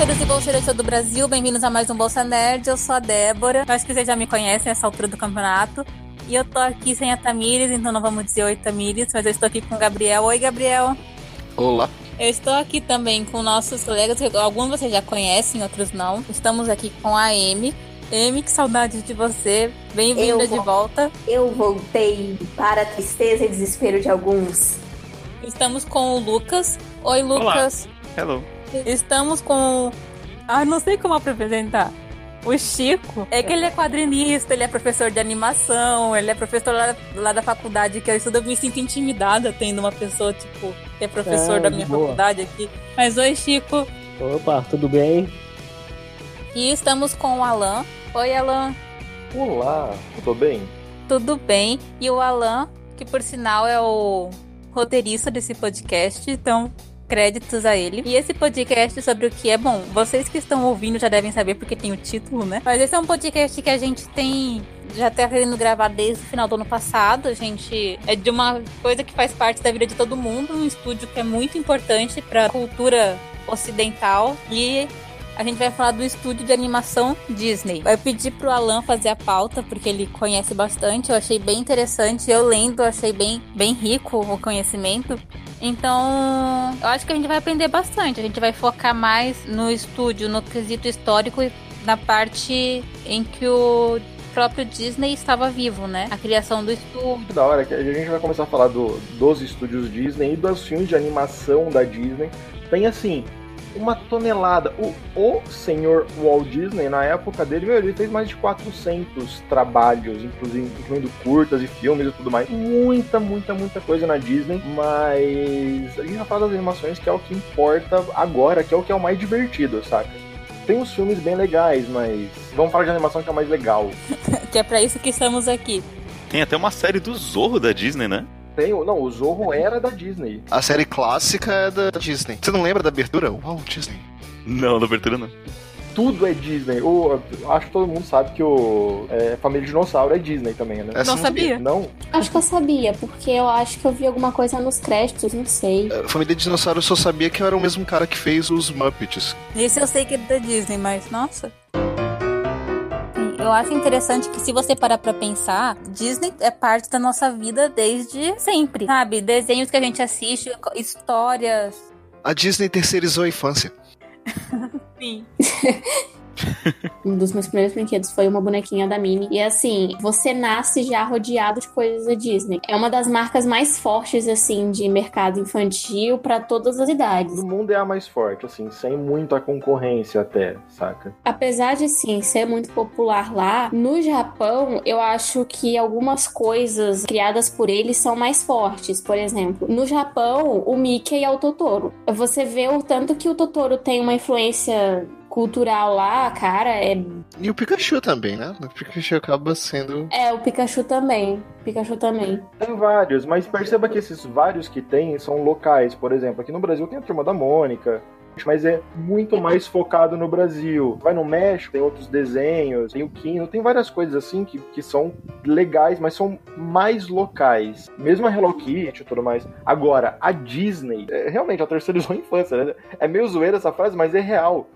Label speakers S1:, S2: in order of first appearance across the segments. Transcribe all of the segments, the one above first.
S1: bolseiros e bolseiras de todo o Brasil, bem-vindos a mais um Bolsa Nerd. Eu sou a Débora. Acho que vocês já me conhecem nessa altura do campeonato. E eu tô aqui sem a Tamires, então não vamos dizer oi Tamires, mas eu estou aqui com o Gabriel. Oi, Gabriel.
S2: Olá.
S1: Eu estou aqui também com nossos colegas, alguns vocês já conhecem, outros não. Estamos aqui com a Amy. Amy, que saudade de você. Bem-vinda de volta.
S3: Eu voltei para a tristeza e desespero de alguns.
S1: Estamos com o Lucas. Oi, Lucas.
S2: Olá. Hello.
S1: Estamos com. Ah, não sei como apresentar. O Chico, é que ele é quadrinista, ele é professor de animação, ele é professor lá, lá da faculdade que eu estudo. Eu me sinto intimidada tendo uma pessoa, tipo, que é professor
S4: É,
S1: da minha
S4: boa.
S1: faculdade aqui. Mas oi, Chico.
S4: Opa, tudo bem?
S1: E estamos com o Alan. Oi, Alan.
S5: Olá, tudo bem?
S1: Tudo bem? E o Alan, que por sinal é o roteirista desse podcast, então créditos a ele. E esse podcast sobre o que é bom, vocês que estão ouvindo já devem saber porque tem o título, né? Mas esse é um podcast que a gente tem já tá querendo gravar desde o final do ano passado. A gente é de uma coisa que faz parte da vida de todo mundo, um estúdio que é muito importante para cultura ocidental e a gente vai falar do estúdio de animação Disney. Eu pedi pro Alan fazer a pauta, porque ele conhece bastante. Eu achei bem interessante. Eu lendo, achei bem, bem rico o conhecimento. Então, eu acho que a gente vai aprender bastante. A gente vai focar mais no estúdio, no quesito histórico e na parte em que o próprio Disney estava vivo, né? A criação do estúdio.
S5: Da hora que a gente vai começar a falar do- dos estúdios Disney e dos filmes de animação da Disney. Tem assim, uma tonelada. O, o senhor Walt Disney, na época dele, meu, ele fez mais de 400 trabalhos, inclusive incluindo curtas e filmes e tudo mais. Muita, muita, muita coisa na Disney, mas a gente vai falar das animações que é o que importa agora, que é o que é o mais divertido, saca? Tem uns filmes bem legais, mas vamos falar de animação que é o mais legal.
S1: que é pra isso que estamos aqui.
S2: Tem até uma série do Zorro da Disney, né?
S5: Tem, o- não, o Zorro era da Disney.
S6: A série clássica é da Disney. Você não lembra da abertura? Uau, Disney.
S2: Não, na abertura não.
S5: Tudo é Disney. O, acho que todo mundo sabe que o é, Família Dinossauro é Disney também, né?
S6: Essa
S1: Não sabia?
S5: Não?
S3: Acho que eu sabia, porque eu acho que eu vi alguma coisa nos créditos, não sei.
S6: A família Dinossauro eu só sabia que era o mesmo cara que fez os Muppets.
S1: Esse eu sei que é da Disney, mas nossa. Eu acho interessante que se você parar pra pensar, Disney é parte da nossa vida desde sempre, sabe? Desenhos que a gente assiste, histórias.
S6: A Disney terceirizou a infância.
S1: Sim.
S3: Um dos meus primeiros brinquedos foi uma bonequinha da Minnie. E assim, você nasce já rodeado de coisas da Disney. É uma das marcas mais fortes, assim, de mercado infantil pra todas as idades.
S5: No mundo é a mais forte, assim, sem muita concorrência até, saca?
S3: Apesar de sim ser muito popular lá, no Japão eu acho que algumas coisas criadas por eles são mais fortes. Por exemplo, no Japão, o Mickey é o Totoro. Você vê o tanto que o Totoro tem uma influência cultural lá, cara, é,
S6: E o Pikachu também, né? O Pikachu acaba sendo.
S3: é o Pikachu também. Pikachu também.
S5: Tem vários, mas perceba que esses vários que tem são locais. Por exemplo, aqui no Brasil tem a Turma da Mônica, mas é muito mais focado no Brasil. Vai no México, tem outros desenhos, tem o Kino, tem várias coisas assim que, que são legais, mas são mais locais. Mesmo a Hello Kitty e tudo mais. Agora, a Disney, é, realmente, ela terceirizou a infância, né? É meio zoeira essa frase, mas é real.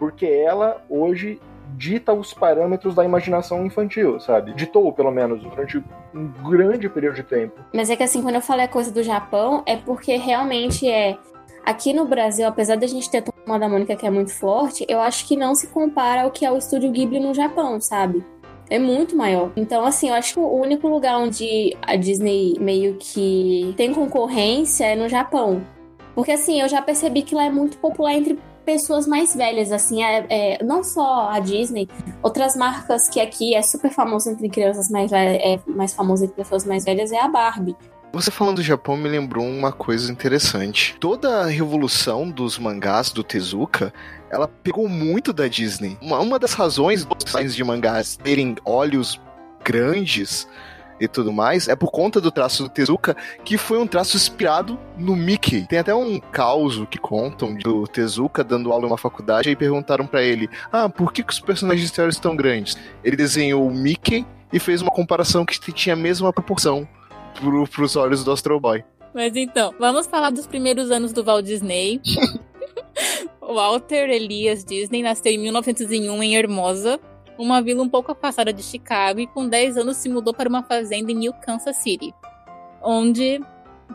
S5: Porque ela, hoje, dita os parâmetros da imaginação infantil, sabe? Ditou, pelo menos, durante um grande período de tempo.
S3: Mas é que assim, quando eu falei a coisa do Japão, é porque realmente é. Aqui no Brasil, apesar da gente ter a Turma da Mônica que é muito forte, eu acho que não se compara ao que é o estúdio Ghibli no Japão, sabe? É muito maior. Então, assim, eu acho que o único lugar onde a Disney meio que tem concorrência é no Japão. Porque, assim, eu já percebi que lá é muito popular entre pessoas mais velhas, assim, é, é- não só a Disney, outras marcas que aqui é super famosa entre crianças mais é mais famosa entre pessoas mais velhas é a Barbie.
S6: Você falando do Japão me lembrou uma coisa interessante. Toda a revolução dos mangás do Tezuka, ela pegou muito da Disney. Uma, uma das razões dos designs de mangás terem olhos grandes e tudo mais é por conta do traço do Tezuka, que foi um traço inspirado no Mickey. Tem até um caos que contam do Tezuka dando aula em uma faculdade e perguntaram pra ele: "Ah, por que, que os personagens têm olhos tão grandes?" Ele desenhou o Mickey e fez uma comparação que tinha a mesma proporção pro, pros olhos do Astro Boy.
S1: Mas então, vamos falar dos primeiros anos do Walt Disney. Walter Elias Disney nasceu em 1901 em Hermosa, uma vila um pouco afastada de Chicago, e com 10 anos se mudou para uma fazenda em New Kansas City, onde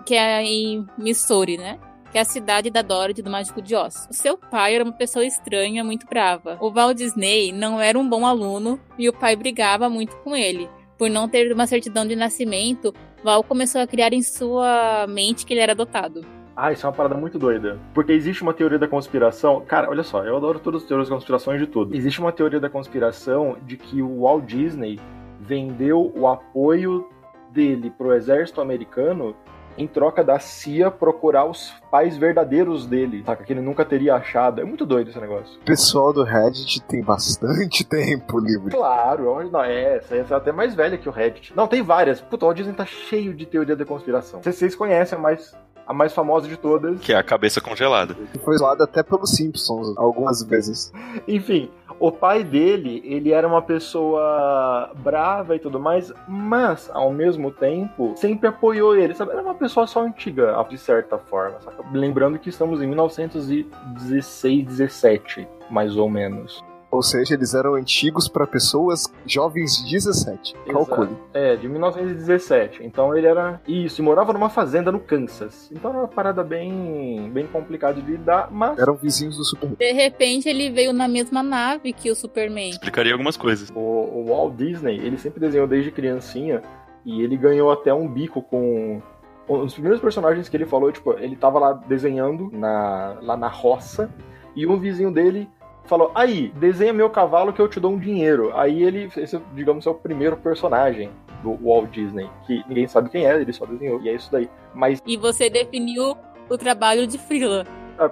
S1: que é em Missouri, né? Que é a cidade da Dorothy do Mágico de Oz. O seu pai era uma pessoa estranha, muito brava. O Walt Disney não era um bom aluno e o pai brigava muito com ele. Por não ter uma certidão de nascimento, Val começou a criar em sua mente que ele era adotado.
S5: Ah, isso é uma parada muito doida. Porque existe uma teoria da conspiração. Cara, olha só, eu adoro todas as teorias da conspiração de tudo. Existe uma teoria da conspiração de que o Walt Disney vendeu o apoio dele pro exército americano em troca da CIA procurar os pais verdadeiros dele, saca? Que ele nunca teria achado. É muito doido esse negócio.
S6: O pessoal do Reddit tem bastante tempo livre.
S5: Claro, não, é, essa, essa é até mais velha que o Reddit. Não, tem várias. Puta, o Walt Disney tá cheio de teoria da conspiração. Vocês, vocês conhecem a mais, a mais famosa de todas.
S2: Que é a cabeça congelada.
S6: Foi zoado até pelos Simpsons algumas vezes.
S5: Enfim, o pai dele, ele era uma pessoa brava e tudo mais, mas ao mesmo tempo sempre apoiou ele, sabe? Era uma pessoa só antiga, de certa forma, saca? Lembrando que estamos em 1916, 17, mais ou menos.
S6: Ou seja, eles eram antigos para pessoas jovens de 17. Calcule.
S5: Exato. É, de 1917. Então ele era isso, e morava numa fazenda no Kansas. Então era uma parada bem, bem complicada de lidar, mas
S6: Eram vizinhos do Superman.
S1: De repente, ele veio na mesma nave que o Superman.
S2: Explicaria algumas coisas.
S5: o, o Walt Disney, ele sempre desenhou desde criancinha e ele ganhou até um bico com um dos primeiros personagens que ele falou, tipo, ele tava lá desenhando na, lá na roça e um vizinho dele falou: Aí, desenha meu cavalo que eu te dou um dinheiro. Aí ele, esse, digamos, é o primeiro personagem do Walt Disney, que ninguém sabe quem é, ele só desenhou, e é isso daí. Mas,
S1: E você definiu o trabalho de Freela.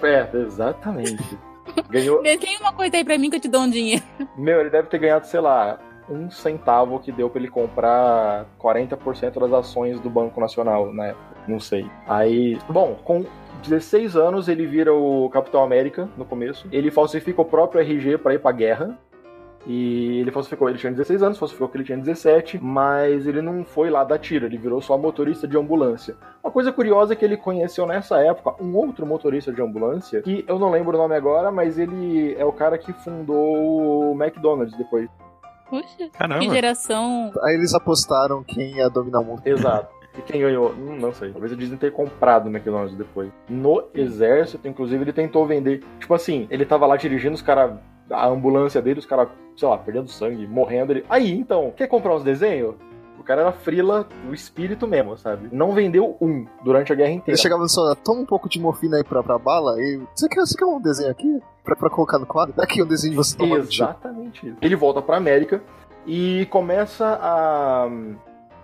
S5: é, exatamente. Ganhou,
S1: Desenha uma coisa aí pra mim que eu te dou um dinheiro.
S5: meu, ele deve ter ganhado, sei lá, um centavo que deu pra ele comprar 40% das ações do Banco Nacional na época. Não sei. Aí, bom, com 16 anos ele vira o Capitão América no começo. Ele falsifica o próprio RG pra ir pra guerra. E ele falsificou, ele tinha 16 anos, falsificou que ele tinha 17, mas ele não foi lá dar tiro, ele virou só motorista de ambulância. Uma coisa curiosa é que ele conheceu nessa época um outro motorista de ambulância, que eu não lembro o nome agora, mas ele é o cara que fundou o McDonald's depois.
S1: Puxa, que
S2: Caramba.
S1: geração.
S6: Aí eles apostaram quem ia dominar o mundo.
S5: Exato. E quem ganhou? Hum, não sei. Talvez eles ter comprado o McDonald's depois. No exército, inclusive, ele tentou vender. Tipo assim, ele tava lá dirigindo, os caras. A ambulância dele, os caras, sei lá, perdendo sangue, morrendo. Ele. Aí, então, quer comprar uns desenhos? O cara era frila do espírito mesmo, sabe? Não vendeu um durante a guerra inteira.
S6: Ele chegava só, toma um pouco de morfina aí pra, pra bala e. Você quer, você quer um desenho aqui? Pra, pra colocar no quadro? Daqui um desenho de você toma no tiro.
S5: Exatamente isso. Ele volta pra América e começa a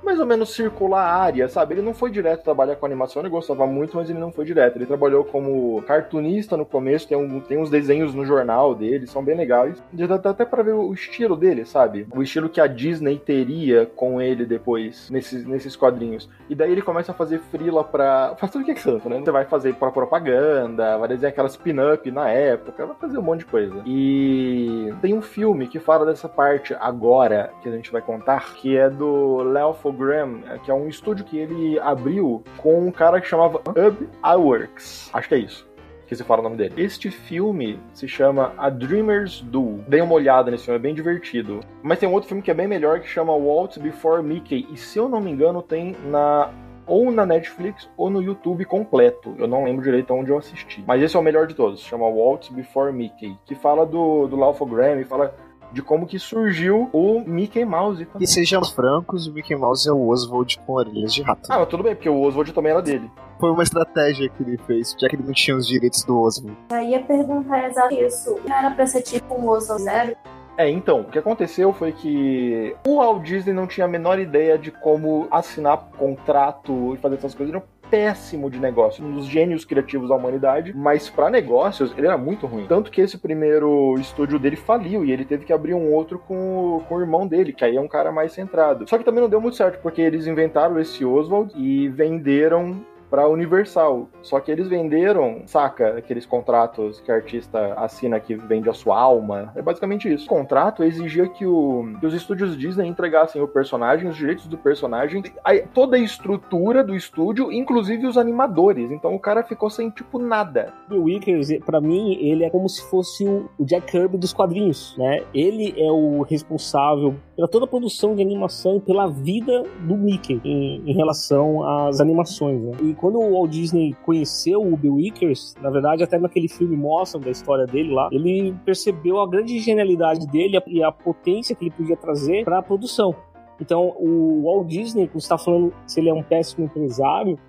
S5: mais ou menos circular a área, sabe? Ele não foi direto trabalhar com animação, ele gostava muito, mas ele não foi direto. Ele trabalhou como cartunista no começo, tem, um, tem uns desenhos no jornal dele, são bem legais. Dá dá até pra ver o estilo dele, sabe? O estilo que a Disney teria com ele depois, nesses, nesses quadrinhos. E daí ele começa a fazer frila pra. Faz tudo o que é santo, né? Você vai fazer pra propaganda, vai desenhar aquelas pin-up na época, vai fazer um monte de coisa. E tem um filme que fala dessa parte agora que a gente vai contar, que é do Léo Graham, que é um estúdio que ele abriu com um cara que chamava Ub Iwerks. Acho que é isso que se fala o nome dele. Este filme se chama A Dreamer's Duel. Dê uma olhada nesse filme, é bem divertido. Mas tem um outro filme que é bem melhor que chama Walt Before Mickey. E se eu não me engano, tem na ou na Netflix ou no YouTube completo. Eu não lembro direito onde eu assisti. Mas esse é o melhor de todos. Chama Walt Before Mickey. Que fala do, do Ralph Graham e fala de como que surgiu o Mickey Mouse.
S6: E sejamos francos, o Mickey Mouse é o Oswald com orelhas de rato.
S5: Ah, mas tudo bem, porque o Oswald também era dele.
S6: Foi uma estratégia que ele fez, já que ele não tinha os direitos do Oswald.
S3: Eu ia perguntar exatamente isso. Não era pra ser tipo um Oswald Zero?
S5: É, então, o que aconteceu foi que o Walt Disney não tinha a menor ideia de como assinar contrato e fazer essas coisas. Ele um péssimo de negócio, um dos gênios criativos da humanidade, mas para negócios ele era muito ruim. Tanto que esse primeiro estúdio dele faliu e ele teve que abrir um outro com, com o irmão dele, que aí é um cara mais centrado. Só que também não deu muito certo, porque eles inventaram esse Oswald e venderam pra Universal. Só que eles venderam, saca, aqueles contratos que a artista assina que vende a sua alma. É basicamente isso. O contrato exigia que, o, que os estúdios Disney entregassem o personagem, os direitos do personagem, a, toda a estrutura do estúdio, inclusive os animadores. Então o cara ficou sem, tipo, nada.
S4: O Wickers, pra mim, ele é como se fosse o Jack Kirby dos quadrinhos, né? Ele é o responsável pela toda a produção de animação e pela vida do Mickey em, em relação às animações, né? E quando o Walt Disney conheceu o Bill Wickers, na verdade, até naquele filme mostram da história dele lá, ele percebeu a grande genialidade dele e a potência que ele podia trazer para a produção. Então, o Walt Disney, quando está falando se ele é um péssimo empresário,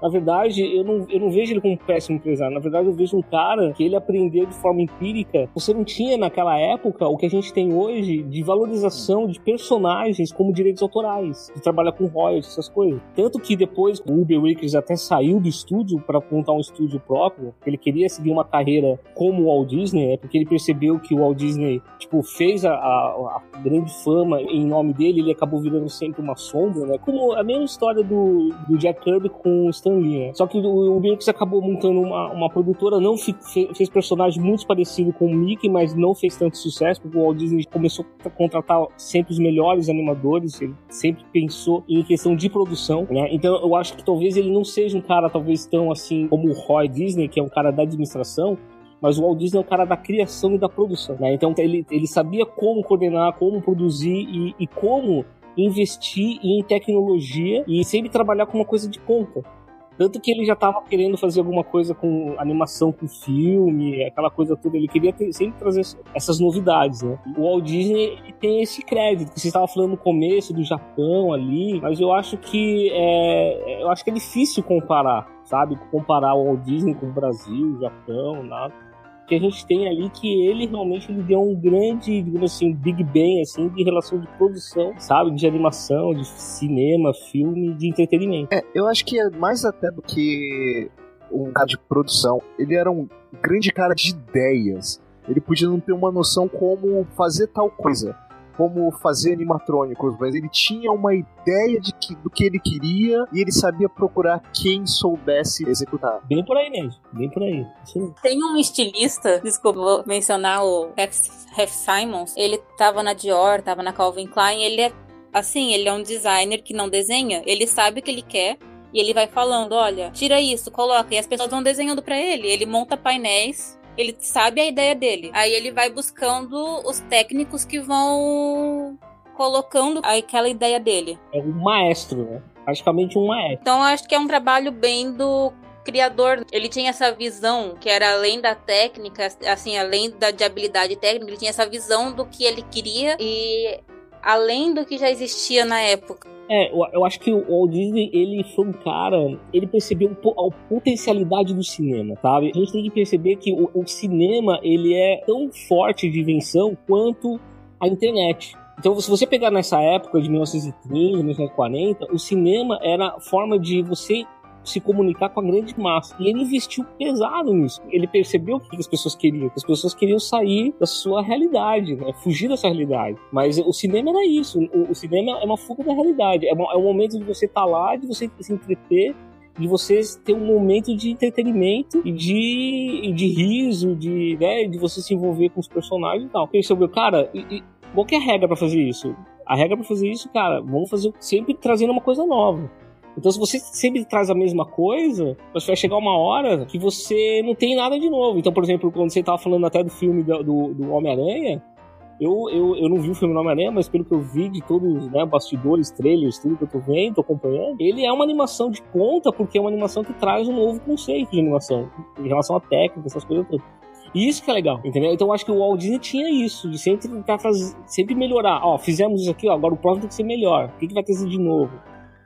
S4: na verdade, eu não, eu não vejo ele como um péssimo empresário. Na verdade, eu vejo um cara que ele aprendeu de forma empírica. Você não tinha naquela época o que a gente tem hoje de valorização de personagens como direitos autorais, de trabalhar com royalties, essas coisas. Tanto que depois o Uber Wickers até saiu do estúdio para montar um estúdio próprio. Ele queria seguir uma carreira como o Walt Disney, né? porque ele percebeu que o Walt Disney tipo, fez a, a, a grande fama em nome dele, ele acabou virando sempre uma sombra, né? Como a mesma história do, do Jack Kirby com o Stan Lee, né? Só que o, o Birks acabou montando uma, uma produtora, não fi, fez personagens muito parecidos com o Mickey, mas não fez tanto sucesso, porque o Walt Disney começou a contratar sempre os melhores animadores, ele sempre pensou em questão de produção, né? Então eu acho que talvez ele não seja um cara talvez tão assim como o Roy Disney, que é um cara da administração, mas o Walt Disney é um cara da criação e da produção, né? Então ele, ele sabia como coordenar, como produzir e, e como investir em tecnologia e sempre trabalhar com uma coisa de ponta. Tanto que ele já estava querendo fazer alguma coisa com animação com filme, aquela coisa toda. Ele queria ter, sempre trazer essas novidades, né? O Walt Disney tem esse crédito. Você estava falando no começo do Japão ali, mas eu acho que é, eu acho que é difícil comparar, sabe? Comparar o Walt Disney com o Brasil, o Japão, nada que a gente tem ali que ele realmente ele deu um grande, digamos assim, Big Bang, assim, de relação de produção, sabe? De animação, de cinema, filme, de entretenimento.
S6: É, eu acho que é mais até do que um cara de produção. Ele era um grande cara de ideias. Ele podia não ter uma noção como fazer tal coisa como fazer animatrônicos, mas ele tinha uma ideia de que, do que ele queria e ele sabia procurar quem soubesse executar.
S4: Bem por aí mesmo, bem por aí. Sim.
S1: Tem um estilista, desculpa, vou mencionar o Ref Simons, ele tava na Dior, tava na Calvin Klein, ele é assim, ele é um designer que não desenha, ele sabe o que ele quer, e ele vai falando, olha, tira isso, coloca, e as pessoas vão desenhando para ele. Ele monta painéis ele sabe a ideia dele. Aí ele vai buscando os técnicos que vão colocando aquela ideia dele.
S4: É um maestro, né? Praticamente um maestro.
S1: Então acho que é um trabalho bem do criador, ele tinha essa visão que era além da técnica, assim, além da de habilidade técnica, ele tinha essa visão do que ele queria e além do que já existia na época.
S4: É, eu, eu, acho que o Walt Disney, ele foi um cara, ele percebeu a potencialidade do cinema, sabe? A gente tem que perceber que o, o cinema, ele é tão forte de invenção quanto a internet. Então, se você pegar nessa época de 1930, 1940, o cinema era a forma de você se comunicar com a grande massa. E ele investiu pesado nisso. Ele percebeu o que as pessoas queriam. Que as pessoas queriam sair da sua realidade, né? fugir dessa realidade. Mas o cinema era isso. O, o cinema é uma fuga da realidade. É, uma, é um momento de você estar tá lá, de você se entreter de vocês ter um momento de entretenimento e de, de riso, de, né, de você se envolver com os personagens e tal. Percebeu, cara, e, e, qual que é a regra para fazer isso? A regra para fazer isso, cara, vamos fazer sempre trazendo uma coisa nova. Então, se você sempre traz a mesma coisa, vai chegar uma hora que você não tem nada de novo. Então, por exemplo, quando você estava falando até do filme do, do, do Homem-Aranha, eu, eu, eu não vi o filme do Homem-Aranha, mas pelo que eu vi de todos os né, bastidores, trailers, tudo que eu tô vendo, tô acompanhando, ele é uma animação de ponta, porque é uma animação que traz um novo conceito de animação, em relação à técnica, essas coisas todas. E isso que é legal, entendeu? Então eu acho que o Walt Disney tinha isso, de sempre tentar fazer, sempre melhorar. Ó, fizemos isso aqui, ó, agora o próximo tem que ser melhor. O que, que vai ter de novo?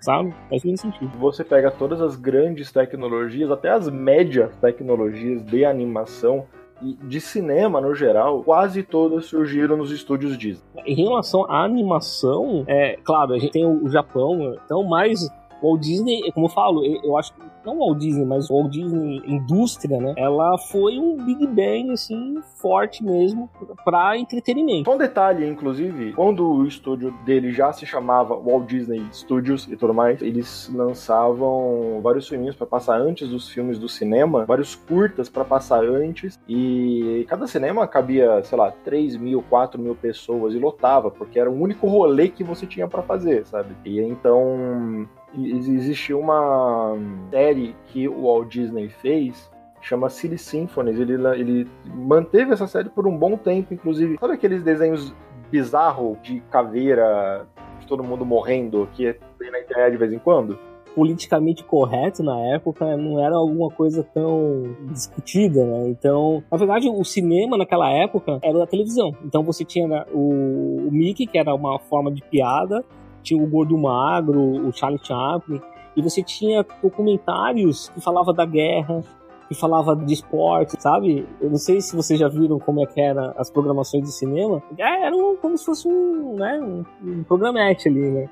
S4: Sabe? Faz muito sentido.
S5: Você pega todas as grandes tecnologias, até as médias tecnologias de animação, e de cinema no geral, quase todas surgiram nos estúdios Disney.
S4: Em relação à animação, é claro, a gente tem o Japão, então mais o Walt Disney, como eu falo, eu acho que não Walt Disney, mas Walt Disney indústria, né? Ela foi um Big Bang, assim, forte mesmo para entretenimento.
S5: Um detalhe, inclusive, quando o estúdio dele já se chamava Walt Disney Studios e tudo mais, eles lançavam vários filminhos para passar antes dos filmes do cinema, vários curtas para passar antes, e cada cinema cabia, sei lá, 3 mil, 4 mil pessoas e lotava, porque era o único rolê que você tinha para fazer, sabe? E então existiu uma série que o Walt Disney fez chama Silly Symphonies. Ele, ele manteve essa série por um bom tempo, inclusive. Sabe aqueles desenhos bizarros de caveira, de todo mundo morrendo, que tem na internet de vez em quando?
S4: politicamente correto na época não era alguma coisa tão discutida, né? Então, na verdade, o cinema naquela época era da televisão. Então você tinha né, o, o Mickey, que era uma forma de piada, tinha o Gordo Magro, o Charlie Chaplin, e você tinha documentários que falava da guerra, que falava de esporte, sabe? Eu não sei se vocês já viram como é que eram as programações de cinema. É, era como se fosse um, né, um, um programete ali, né?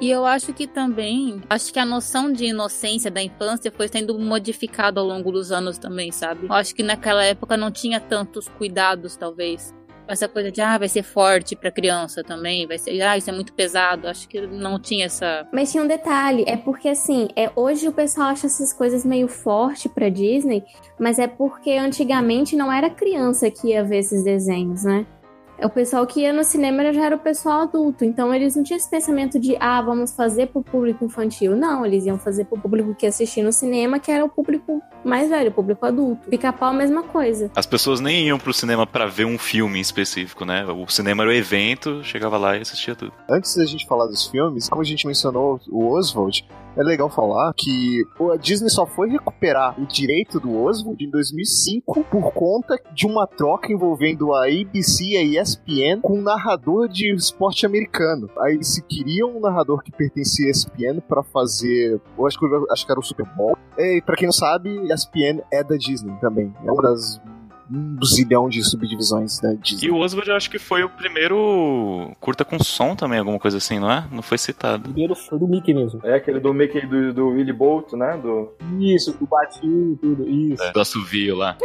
S1: E eu acho que também, acho que a noção de inocência da infância foi sendo modificada ao longo dos anos também, sabe? Eu acho que naquela época não tinha tantos cuidados, talvez essa coisa de, ah, vai ser forte pra criança também, vai ser, ah, isso é muito pesado. Acho que não tinha essa.
S3: Mas tinha um detalhe, é porque assim, é, hoje o pessoal acha essas coisas meio forte pra Disney, mas é porque antigamente não era criança que ia ver esses desenhos, né? É o pessoal que ia no cinema já era o pessoal adulto. Então eles não tinham esse pensamento de, ah, vamos fazer pro público infantil. Não, eles iam fazer pro público que assistia no cinema, que era o público mais velho, o público adulto. Pica-pau, a mesma coisa.
S2: As pessoas nem iam pro cinema para ver um filme em específico, né? O cinema era o evento, chegava lá e assistia tudo.
S6: Antes da gente falar dos filmes, como a gente mencionou o Oswald, é legal falar que a Disney só foi recuperar o direito do Oswald em 2005 por conta de uma troca envolvendo a ABC e a ESPN com um narrador de esporte americano. Aí eles queriam um narrador que pertencia à ESPN para fazer, eu acho que, eu, acho que era o Super Bowl. E para quem não sabe, ESPN é da Disney também. É uma das um zilhão de subdivisões da Disney.
S2: E o Oswald eu acho que foi o primeiro curta com som também, alguma coisa assim, não é? Não foi citado.
S4: O primeiro foi do Mickey mesmo.
S5: É aquele do Mickey do, do Willy Bolt, né? Do...
S4: Isso, do batinho e tudo, isso.
S2: É, do assovio lá.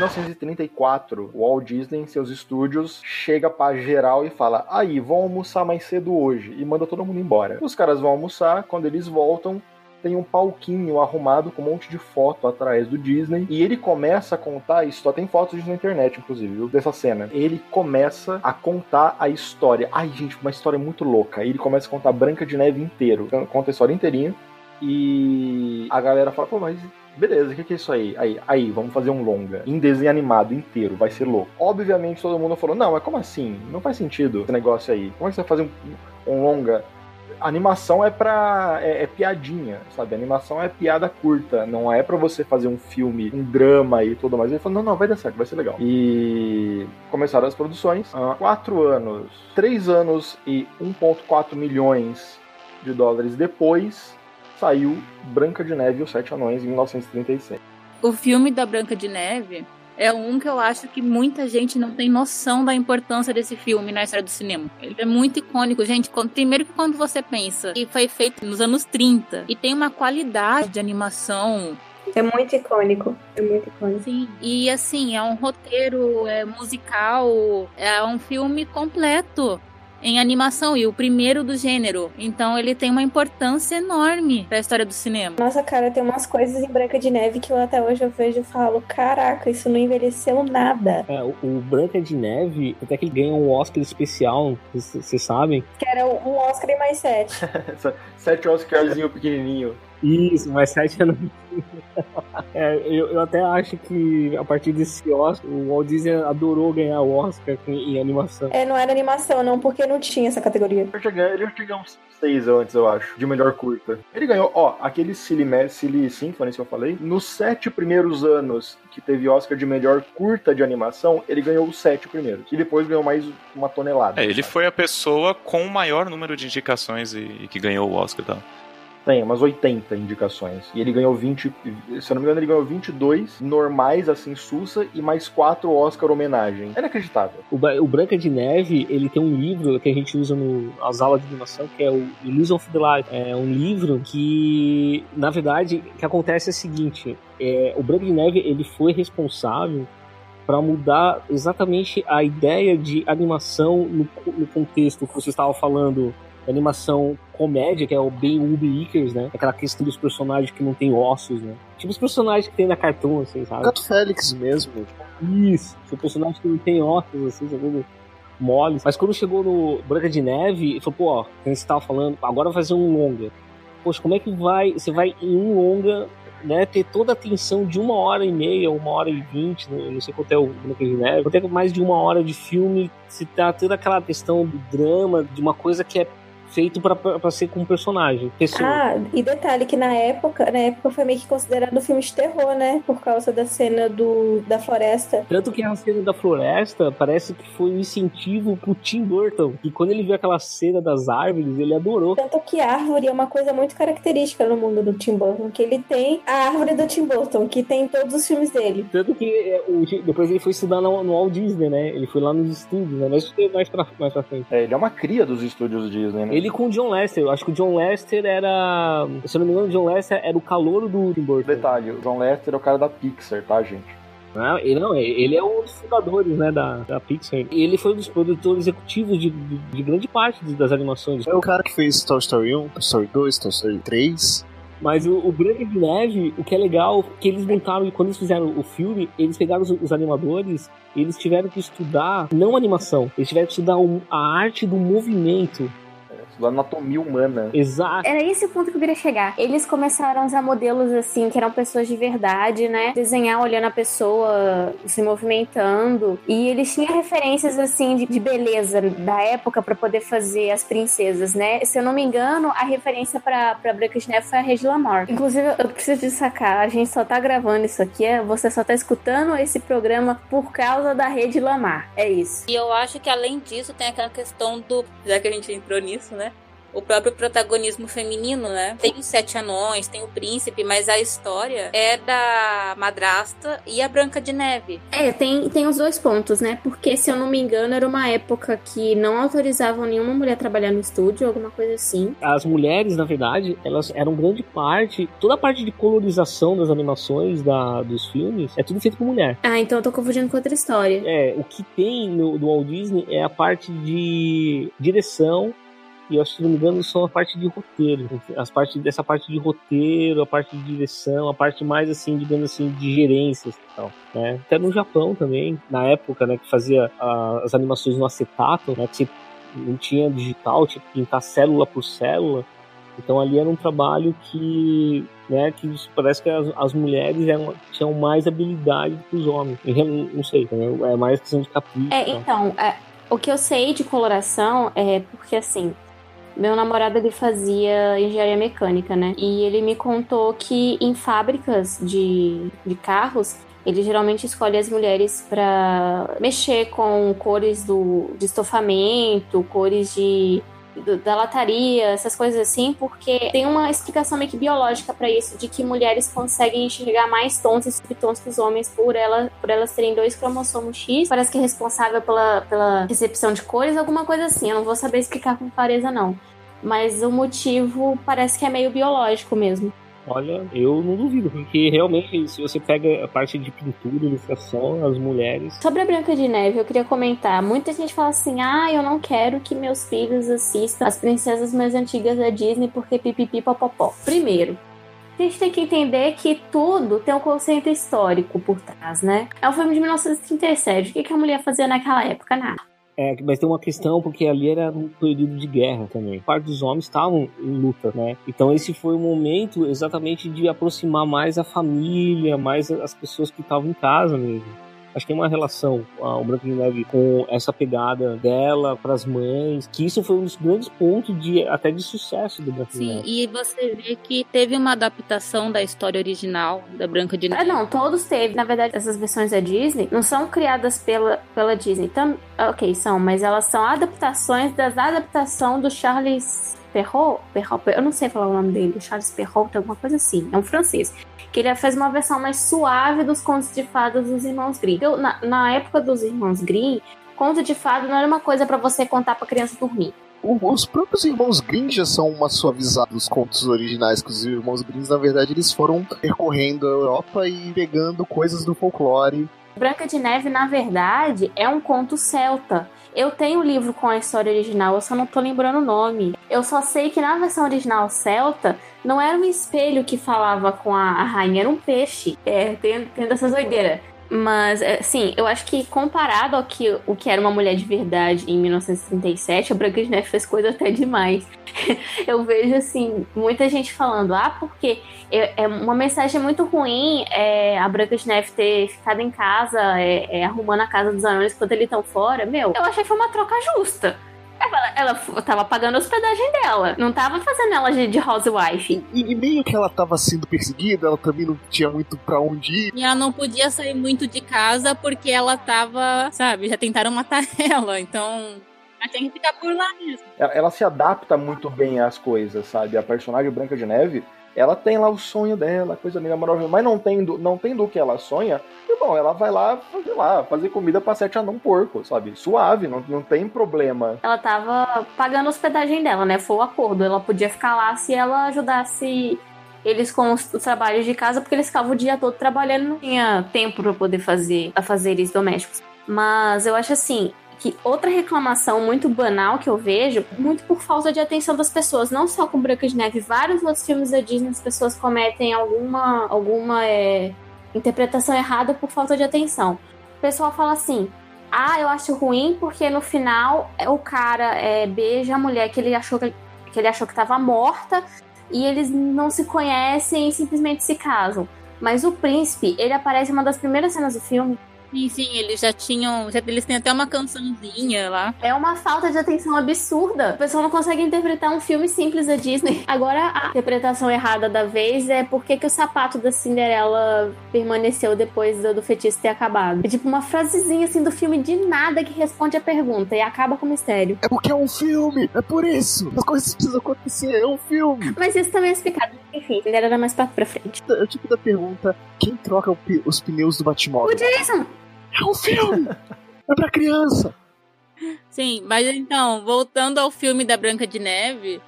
S5: 1934, o Walt Disney, em seus estúdios, chega pra geral e fala: Aí, vão almoçar mais cedo hoje. E manda todo mundo embora. Os caras vão almoçar, quando eles voltam, tem um palquinho arrumado com um monte de foto atrás do Disney. E ele começa a contar, isso só tem fotos disso na internet, inclusive, viu, dessa cena. Ele começa a contar a história. Ai, gente, uma história muito louca. Ele começa a contar Branca de Neve inteiro. Conta a história inteirinha. E a galera fala, pô, mas beleza, o que, que, é isso aí? aí? Aí, vamos fazer um longa. Em desenho animado inteiro, vai ser louco. Obviamente todo mundo falou, não, mas como assim? Não faz sentido esse negócio aí. Como é que você vai fazer um, um longa? A animação é pra. É, é, piadinha, sabe? A animação é piada curta, não é para você fazer um filme, um drama e tudo mais. Ele falou, não, não, vai dar certo, vai ser legal. E começaram as produções. Há quatro anos, três anos e 1,4 milhões de dólares depois, saiu Branca de Neve e os Sete Anões em 1936.
S1: O filme da Branca de Neve é um que eu acho que muita gente não tem noção da importância desse filme na história do cinema. Ele é muito icônico, gente. Primeiro que quando você pensa que foi feito nos anos 30 e tem uma qualidade de animação
S3: é muito icônico. É muito icônico.
S1: Sim. E assim, é um roteiro é musical, é um filme completo em animação e o primeiro do gênero. Então ele tem uma importância enorme para a história do cinema.
S3: Nossa, cara, tem umas coisas em Branca de Neve que eu até hoje eu vejo e falo, caraca, isso não envelheceu nada.
S4: É, o, o Branca de Neve, até que ele ganhou um Oscar especial, vocês sabem?
S3: Que era um Oscar e mais sete.
S5: sete Oscarzinho pequenininho.
S4: Isso, mais sete anos. é, eu, eu até acho que a partir desse Oscar, o Walt Disney adorou ganhar o Oscar em, em animação.
S3: É, não era animação, não, porque não tinha essa categoria.
S5: Ele já ganhou, ele já ganhou uns seis antes, eu acho, de melhor curta. Ele ganhou, ó, aquele Silly, Silly Symphony que eu falei, nos sete primeiros anos que teve Oscar de melhor curta de animação, ele ganhou os sete primeiros. E depois ganhou mais uma tonelada.
S2: É, ele foi a pessoa com o maior número de indicações e, e que ganhou o Oscar. Tá?
S5: Tem umas 80 indicações. E ele ganhou 20, se eu não me engano, ele ganhou 22 normais, assim, Sussa, e mais 4 Oscar homenagem. É inacreditável.
S4: O, o Branca de Neve, ele tem um livro que a gente usa nas aulas de animação, que é o Illusion of the Light. É um livro que, na verdade, o que acontece é o seguinte, é, o Branca de Neve, ele foi responsável para mudar exatamente a ideia de animação no, no contexto que você estava falando animação comédia, que é o bem Ubi né? Aquela questão dos personagens que não tem ossos, né? Tipo os personagens que tem na cartoon, assim, sabe?
S6: Gato Félix mesmo.
S4: Isso, o personagem que não tem ossos, assim, sabe? Moles. Mas quando chegou no Branca de Neve, ele falou, pô, ó, que você tava falando, agora vai fazer um longa. Poxa, como é que vai. Você vai em um longa né, ter toda a tensão de uma hora e meia, uma hora e vinte, né, não sei quanto é o Branca de Neve, quanto é mais de uma hora de filme, se tá toda aquela questão do drama, de uma coisa que é feito para ser com um personagem.
S3: Pessoa. Ah, e detalhe que na época, na época foi meio que considerado um filme de terror, né? Por causa da cena do, da floresta.
S4: Tanto que a cena da floresta parece que foi um incentivo pro Tim Burton. E quando ele viu aquela cena das árvores, ele adorou.
S3: Tanto que árvore é uma coisa muito característica no mundo do Tim Burton, que ele tem a árvore do Tim Burton, que tem em todos os filmes dele.
S4: Tanto que é, depois ele foi estudar no, no Walt Disney, né? Ele foi lá nos estúdios, né? Mas isso mais pra, mais pra frente.
S5: É, ele é uma cria dos estúdios Disney, né?
S4: Ele com o John Lester. Eu acho que o John Lester era. Se eu não me engano, o John Lester era o calor do Tim Burton.
S5: Detalhe, o John Lester é o cara da Pixar, tá, gente?
S4: Não, ele não, ele é um dos fundadores, né, da, da Pixar. Ele foi um dos produtores executivos de, de, de grande parte das animações.
S6: É o cara que fez Toy Story 1, Toy Story 2, Toy Story 3.
S4: Mas o, o Branca de Neve, o que é legal, que eles montaram, quando eles fizeram o filme, eles pegaram os, os animadores, eles tiveram que estudar, não animação, eles tiveram que estudar um, a arte do movimento
S5: da anatomia humana.
S4: Exato.
S3: Era esse o ponto que eu queria chegar. Eles começaram a usar modelos assim, que eram pessoas de verdade, né? Desenhar olhando a pessoa se movimentando. E eles tinham referências assim de, de beleza da época para poder fazer as princesas, né? Se eu não me engano, a referência para Branca de Neve foi a Rede Lamar. Inclusive, eu preciso destacar, a gente só tá gravando isso aqui, é, você só tá escutando esse programa por causa da Rede Lamar. É isso.
S1: E eu acho que além disso tem aquela questão do, já que a gente entrou nisso, né? O próprio protagonismo feminino, né? Tem os sete anões, tem o príncipe, mas a história é da madrasta e a Branca de Neve.
S3: É, tem, tem os dois pontos, né? Porque, se eu não me engano, era uma época que não autorizavam nenhuma mulher a trabalhar no estúdio, alguma coisa assim.
S4: As mulheres, na verdade, elas eram grande parte, toda a parte de colorização das animações da, dos filmes é tudo feito por mulher.
S3: Ah, então eu tô confundindo com outra história.
S4: É, o que tem no, do Walt Disney é a parte de direção e eu acho que, se não me engano, são a parte de roteiro. As partes dessa parte de roteiro, a parte de direção, a parte mais assim, digamos assim, de gerências e tal. Né? Até no Japão também, na época, né, que fazia a, as animações no acetato, né, que não tinha digital, tinha que pintar célula por célula. Então ali era um trabalho que, né, que parece que as, as mulheres eram, tinham mais habilidade que os homens. Eu não sei, né? é mais questão de capricho.
S3: É, então, é, o que eu sei de coloração é porque assim, meu namorado ele fazia engenharia mecânica, né? E ele me contou que em fábricas de, de carros ele geralmente escolhe as mulheres para mexer com cores do, de estofamento, cores de da lataria, essas coisas assim, porque tem uma explicação meio que biológica para isso, de que mulheres conseguem enxergar mais tons e subtons que os homens por, ela, por elas terem dois cromossomos X. Parece que é responsável pela, pela recepção de cores, alguma coisa assim. Eu não vou saber explicar com clareza, não. Mas o motivo parece que é meio biológico mesmo.
S4: Olha, eu não duvido, porque realmente, se você pega a parte de pintura, ilustração, as mulheres.
S3: Sobre a Branca de Neve, eu queria comentar. Muita gente fala assim: ah, eu não quero que meus filhos assistam as princesas mais antigas da Disney porque pipipi popopó. Primeiro, a gente tem que entender que tudo tem um conceito histórico por trás, né? É um filme de 1937. O que a mulher fazia naquela época? Nada.
S4: É, mas tem uma questão, porque ali era um período de guerra também. Parte dos homens estavam em luta, né? Então esse foi o momento exatamente de aproximar mais a família, mais as pessoas que estavam em casa mesmo. Acho que tem uma relação, o Branco de Neve, com essa pegada dela para as mães, que isso foi um dos grandes pontos de até de sucesso do Branco
S1: Sim,
S4: de Neve.
S1: e você vê que teve uma adaptação da história original da Branca de Neve.
S3: Ah, não, todos teve. Na verdade, essas versões da Disney não são criadas pela, pela Disney. Tam, ok, são, mas elas são adaptações das adaptações do Charles Perrault, Perrault, eu não sei falar o nome dele, Charles Perrault, alguma coisa assim, é um francês. Que ele fez uma versão mais suave dos contos de fadas dos irmãos Grimm. Na, na época dos irmãos Grimm, conto de fada não era uma coisa para você contar pra criança dormir.
S6: Os próprios irmãos Grimm já são uma suavizada dos contos originais, que os irmãos Grimm, na verdade, eles foram percorrendo a Europa e pegando coisas do folclore.
S3: Branca de Neve, na verdade, é um conto celta. Eu tenho o livro com a história original, eu só não tô lembrando o nome. Eu só sei que na versão original celta, não era um espelho que falava com a, a rainha, era um peixe. É, tem dessas doideiras. Mas, assim, eu acho que comparado ao que, o que era uma mulher de verdade em 1937, a Branca de Neve fez coisa até demais. eu vejo, assim, muita gente falando, ah, porque é, é uma mensagem muito ruim é, a Branca de Neve ter ficado em casa, é, é arrumando a casa dos anões quando eles estão fora. Meu, eu achei que foi uma troca justa. Ela, ela tava pagando a hospedagem dela. Não tava fazendo ela de, de housewife.
S6: E, e meio que ela tava sendo perseguida, ela também não tinha muito pra onde ir.
S1: E ela não podia sair muito de casa porque ela tava, sabe, já tentaram matar ela. Então, mas tem que ficar por lá mesmo.
S5: Ela, ela, se adapta muito bem às coisas, sabe? A personagem Branca de Neve, ela tem lá o sonho dela, coisa linda, maravilhosa, mas não tendo, não tendo o que ela sonha, bom, ela vai lá fazer lá, fazer comida pra sete anão porco, sabe? Suave, não, não tem problema.
S3: Ela tava pagando a hospedagem dela, né? Foi o acordo. Ela podia ficar lá se ela ajudasse eles com os, os, trabalhos de casa, porque eles ficavam o dia todo trabalhando, não tinha tempo para poder fazer afazeres domésticos. Mas eu acho assim, que outra reclamação muito banal que eu vejo, muito por falta de atenção das pessoas, não só com Branca de Neve, vários outros filmes da Disney as pessoas cometem alguma, alguma é, interpretação errada por falta de atenção. O pessoal fala assim: ah, eu acho ruim porque no final o cara é, beija a mulher que ele achou que, que ele achou que estava morta e eles não se conhecem e simplesmente se casam. Mas o príncipe, ele aparece em uma das primeiras cenas do filme
S1: Sim, sim, eles já tinham. Já, eles têm até uma cançãozinha lá.
S3: É uma falta de atenção absurda. O pessoal não consegue interpretar um filme simples da Disney. Agora, a interpretação errada da vez é por que, que o sapato da Cinderela permaneceu depois do, do feitiço ter acabado. É tipo uma frasezinha assim do filme de nada que responde a pergunta e acaba com o mistério.
S6: É porque é um filme, é por isso. As coisas precisam acontecer, é um filme.
S3: Mas isso também é explicado. Enfim, Cinderela mais pra, pra frente.
S6: É o tipo da pergunta: quem troca os pneus do Batmóvel?
S3: O Jason!
S6: É um filme! é pra criança!
S1: Sim, mas então, voltando ao filme da Branca de Neve,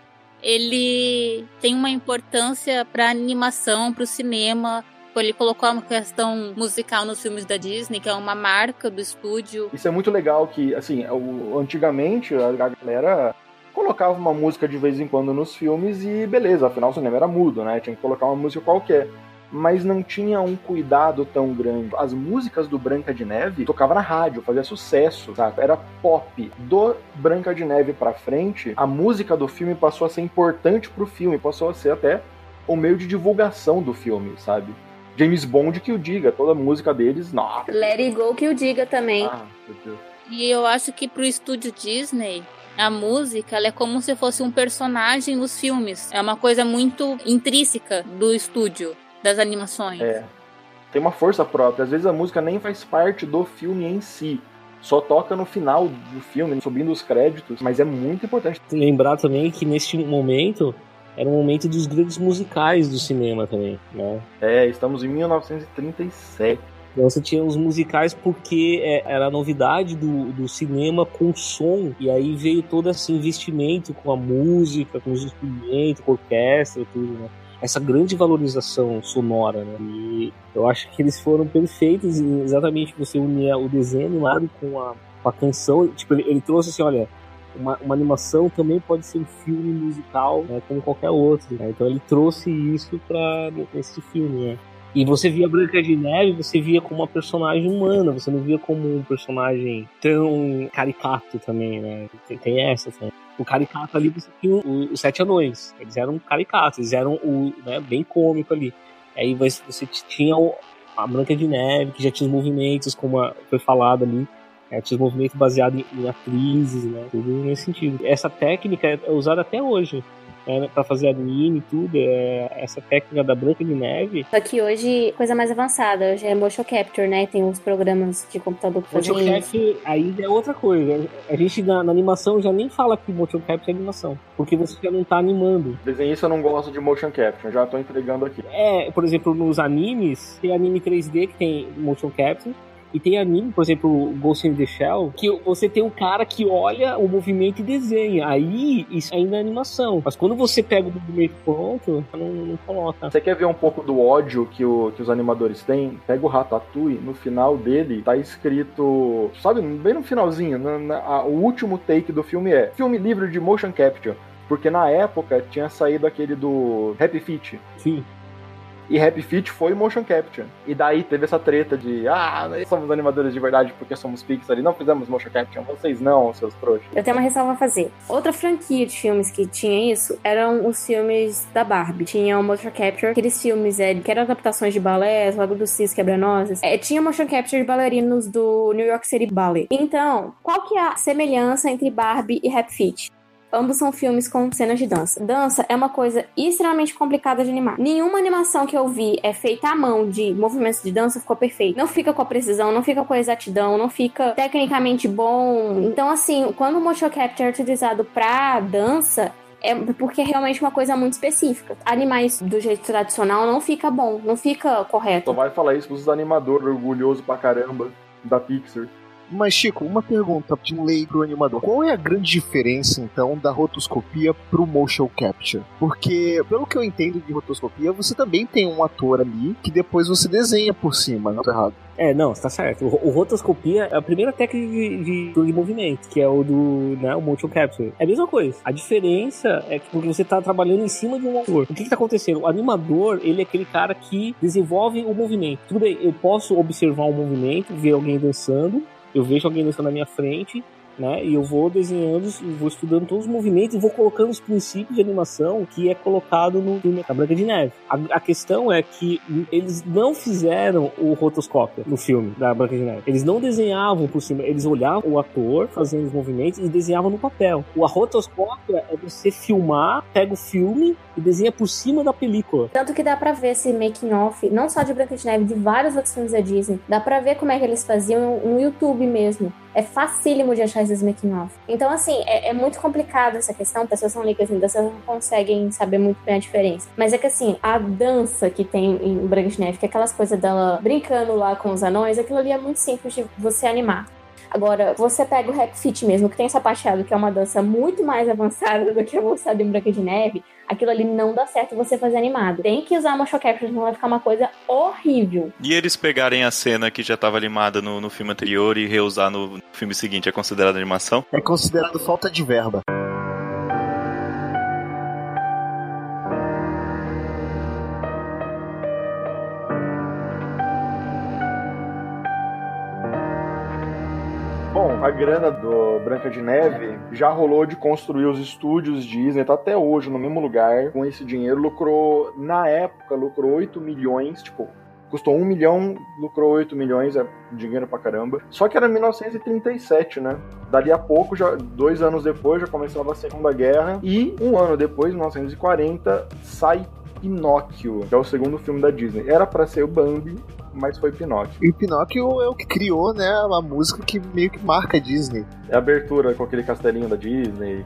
S1: ele tem uma importância pra animação, pro cinema. Ele colocou uma questão musical nos filmes da Disney, que é uma marca do estúdio.
S5: Isso é muito legal que, assim, antigamente a galera colocava uma música de vez em quando nos filmes e beleza, afinal o cinema era mudo, né? Tinha que colocar uma música qualquer mas não tinha um cuidado tão grande. As músicas do Branca de Neve tocava na rádio, fazia sucesso, sabe? Era pop. Do Branca de Neve para frente, a música do filme passou a ser importante pro filme, passou a ser até o meio de divulgação do filme, sabe? James Bond que o diga, toda a música deles, nossa.
S3: Let It Go que o diga também.
S5: Ah, meu Deus.
S1: E eu acho que pro estúdio Disney, a música é como se fosse um personagem nos filmes. É uma coisa muito intrínseca do estúdio das animações.
S5: É. Tem uma força própria. Às vezes a música nem faz parte do filme em si. Só toca no final do filme, subindo os créditos, mas é muito importante.
S4: Lembrar também que neste momento era um momento dos grandes musicais do cinema também, né?
S5: É, estamos em 1937.
S4: Então você tinha os musicais porque é, era a novidade do, do cinema com som, e aí veio todo esse investimento com a música, com os instrumentos, com a orquestra, tudo, né? Essa grande valorização sonora, né? E eu acho que eles foram perfeitos em exatamente você unir o desenho animado com a, com a canção. Tipo, ele, ele trouxe assim, olha, uma, uma, animação também pode ser um filme musical, né, como qualquer outro. Né? Então ele trouxe isso para esse filme, né? E você via Branca de Neve, você via como uma personagem humana, você não via como um personagem tão caricato também, né? Tem, tem essa também. O caricato ali você tinha os Sete Anões. Eles eram caricatos, eles eram o, né, bem cômico ali. Aí você, tinha o, a Branca de Neve, que já tinha os movimentos, como foi falado ali. É, tinha os movimentos baseados em, em atrizes, né? Tudo nesse sentido. Essa técnica é usada até hoje é, para fazer anime e tudo, é, essa técnica da Branca de Neve.
S3: Só que hoje, coisa mais avançada, hoje é motion capture, né? Tem uns programas de computador que fazem
S4: Motion capture ainda é outra coisa. A gente na, na animação já nem fala que motion capture é animação, porque você já não tá animando.
S5: Desenhista não gosta de motion capture, já tô entregando aqui.
S4: É, por exemplo, nos animes, tem anime 3D que tem motion capture. E tem anime, por exemplo, o Ghost in the Shell, que você tem um cara que olha o movimento e desenha. Aí, isso ainda é animação. Mas quando você pega o movimento pronto, não, não coloca.
S5: Você quer ver um pouco do ódio que, o- que os animadores têm? Pega o Ratatouille, no final dele tá escrito, sabe, bem no finalzinho, na- na- a- o último take do filme é filme livre de motion capture. Porque na época tinha saído aquele do Happy Feet.
S4: Sim.
S5: E Happy Feet foi motion capture. E daí teve essa treta de, ah, nós somos animadores de verdade porque somos Pixar e não fizemos motion capture. Vocês não, seus trouxas.
S3: Eu tenho uma ressalva a fazer. Outra franquia de filmes que tinha isso eram os filmes da Barbie. Tinha o motion capture, aqueles filmes é, que eram adaptações de balé, Lago do Cis, Quebra-Nozes. É, tinha motion capture de bailarinos do New York City Ballet. Então, qual que é a semelhança entre Barbie e Happy Feet? Ambos são filmes com cenas de dança. Dança é uma coisa extremamente complicada de animar. Nenhuma animação que eu vi é feita à mão de movimentos de dança ficou perfeita. Não fica com a precisão, não fica com a exatidão, não fica tecnicamente bom. Então, assim, quando o motion capture é utilizado pra dança, é porque é realmente uma coisa muito específica. Animais do jeito tradicional não fica bom, não fica
S5: Só
S3: correto.
S5: vai falar isso pros animadores orgulhosos pra caramba da Pixar.
S6: Mas, Chico, uma pergunta de um leigo pro animador. Qual é a grande diferença, então, da rotoscopia pro motion capture? Porque, pelo que eu entendo de rotoscopia, você também tem um ator ali que depois você desenha por cima, não tô errado.
S4: É, não, você tá certo. O, o rotoscopia é a primeira técnica de, de, de movimento, que é o do né, o motion capture. É a mesma coisa. A diferença é que porque você tá trabalhando em cima de um ator. O que que tá acontecendo? O animador, ele é aquele cara que desenvolve o movimento. Tudo bem, eu posso observar um movimento, ver alguém dançando, eu vejo alguém dançando na minha frente, né? E eu vou desenhando, vou estudando todos os movimentos e vou colocando os princípios de animação que é colocado no filme da Branca de Neve. A, a questão é que eles não fizeram o rotoscópio no filme da Branca de Neve. Eles não desenhavam por cima, eles olhavam o ator fazendo os movimentos e desenhavam no papel. O a rotoscópia é você filmar, pega o filme e desenha por cima da película.
S3: Tanto que dá pra ver esse making off, não só de Branca de Neve, de vários outros filmes da Disney. Dá pra ver como é que eles faziam no YouTube mesmo. É facílimo de achar esses making off. Então, assim, é, é muito complicado essa questão. Pessoas são ligas em dança não conseguem saber muito bem a diferença. Mas é que, assim, a dança que tem em Branca de Neve, que é aquelas coisas dela brincando lá com os anões, aquilo ali é muito simples de você animar. Agora, você pega o Rap Fit mesmo, que tem sapateado, que é uma dança muito mais avançada do que a moçada em Branca de Neve, aquilo ali não dá certo você fazer animado. Tem que usar motion capture, senão vai ficar uma coisa horrível.
S2: E eles pegarem a cena que já estava animada no, no filme anterior e reusar no filme seguinte, é considerado animação?
S6: É considerado falta de verba.
S5: Grana do Branca de Neve já rolou de construir os estúdios Disney, tá até hoje no mesmo lugar. Com esse dinheiro, lucrou, na época, lucrou 8 milhões, tipo, custou 1 milhão, lucrou 8 milhões, é dinheiro pra caramba. Só que era 1937, né? Dali a pouco, já, dois anos depois, já começava a Segunda Guerra. E um ano depois, 1940, sai Pinóquio, que é o segundo filme da Disney. Era pra ser o Bambi, mas foi Pinóquio.
S6: E Pinóquio é o que criou, né, a música que meio que marca a Disney.
S5: É a abertura com aquele castelinho da Disney,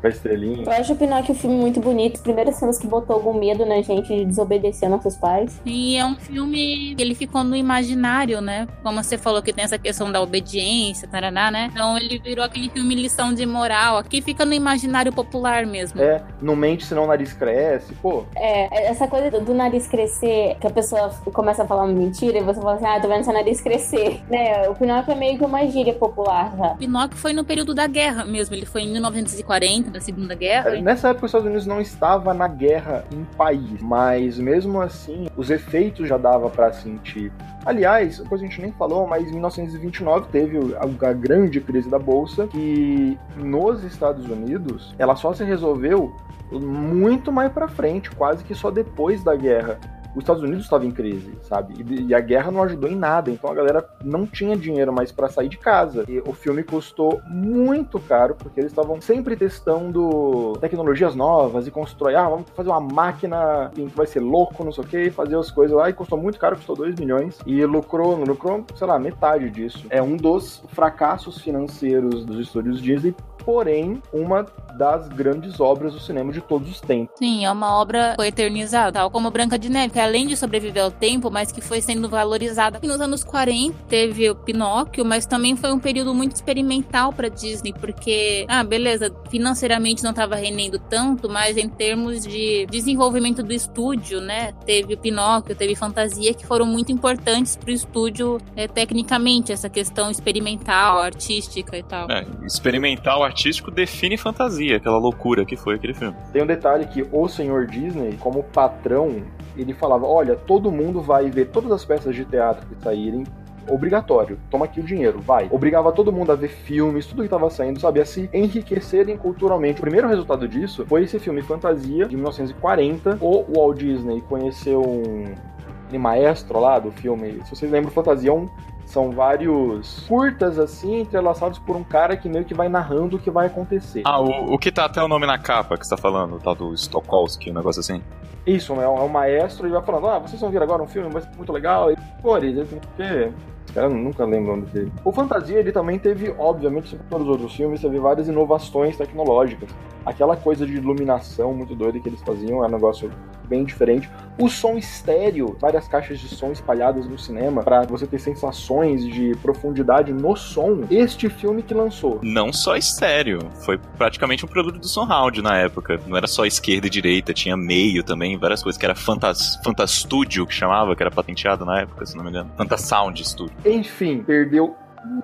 S5: com a estrelinha.
S3: Eu acho o Pinóquio um filme muito bonito. As primeiras cenas que botou algum medo na gente de desobedecer nossos pais.
S1: E é um filme que ele ficou no imaginário, né? Como você falou que tem essa questão da obediência, taraná, né? Então ele virou aquele filme lição de moral. Aqui fica no imaginário popular mesmo.
S5: É, não mente senão o nariz cresce. Pô,
S3: É, essa coisa do, do nariz crescer, que a pessoa começa a falar uma mentira e você fala assim, ah, tô vendo seu nariz crescer. Né? O Pinóquio é meio que uma gíria popular já.
S1: Pinóquio foi no período da guerra mesmo. Ele foi em 1940, da Segunda Guerra.
S5: É, Nessa época, os Estados Unidos não estava na guerra em país, mas mesmo assim, os efeitos já dava pra sentir. Aliás, coisa que a gente nem falou, mas em 1929 teve a, grande crise da bolsa que nos Estados Unidos ela só se resolveu muito mais pra frente, quase que só depois da guerra. Os Estados Unidos estava em crise, sabe? E, e, a guerra não ajudou em nada, então a galera não tinha dinheiro mais para sair de casa. E o filme custou muito caro, porque eles estavam sempre testando tecnologias novas e constrói, ah, vamos fazer uma máquina que vai ser louco, não sei o que, fazer as coisas lá, e custou muito caro, custou 2 milhões, e lucrou, lucrou, sei lá, metade disso. É um dos fracassos financeiros dos estúdios Disney porém uma das grandes obras do cinema de todos os tempos.
S1: Sim, é uma obra que foi eternizada, tal como Branca de Neve, que além de sobreviver ao tempo, mas que foi sendo valorizada. E nos anos 40 teve o Pinóquio, mas também foi um período muito experimental para Disney, porque, ah, beleza, financeiramente não estava rendendo tanto, mas em termos de desenvolvimento do estúdio, né, teve o Pinóquio, teve Fantasia, que foram muito importantes para o estúdio é, tecnicamente, essa questão experimental, artística e tal.
S2: É, experimental, artístico define fantasia, aquela loucura que foi aquele filme.
S5: Tem um detalhe que o senhor Disney, como patrão, ele falava: olha, todo mundo vai ver todas as peças de teatro que saírem. Obrigatório, toma aqui o dinheiro, vai. Obrigava todo mundo a ver filmes, tudo que tava saindo, sabe? A se enriquecerem culturalmente. O primeiro resultado disso foi esse filme Fantasia, de 1940. O Walt Disney conheceu um maestro lá do filme. Se vocês lembram, Fantasia é um são vários curtas, assim, entrelaçados por um cara que meio que vai narrando o que vai acontecer.
S2: Ah, o, o que tá até o nome na capa que você tá falando, tal do Stokowski, um negócio assim?
S5: Isso, é um, é um maestro e vai falando, ah, vocês vão ver agora um filme, vai ser muito legal. E, cores, assim, porque os caras nunca lembram o nome dele. O Fantasia, ele também teve, obviamente, como todos os outros filmes, teve várias inovações tecnológicas. Aquela coisa de iluminação muito doida que eles faziam é um negócio bem diferente. O som estéreo, várias caixas de som espalhadas no cinema, para você ter sensações de profundidade no som. Este filme que lançou.
S2: Não só estéreo, foi praticamente um produto do Soundhound na época. Não era só esquerda e direita, tinha meio também, várias coisas, que era Fantas, Fantastudio, que chamava, que era patenteado na época, se não me engano. Fantasound Studio.
S5: Enfim, perdeu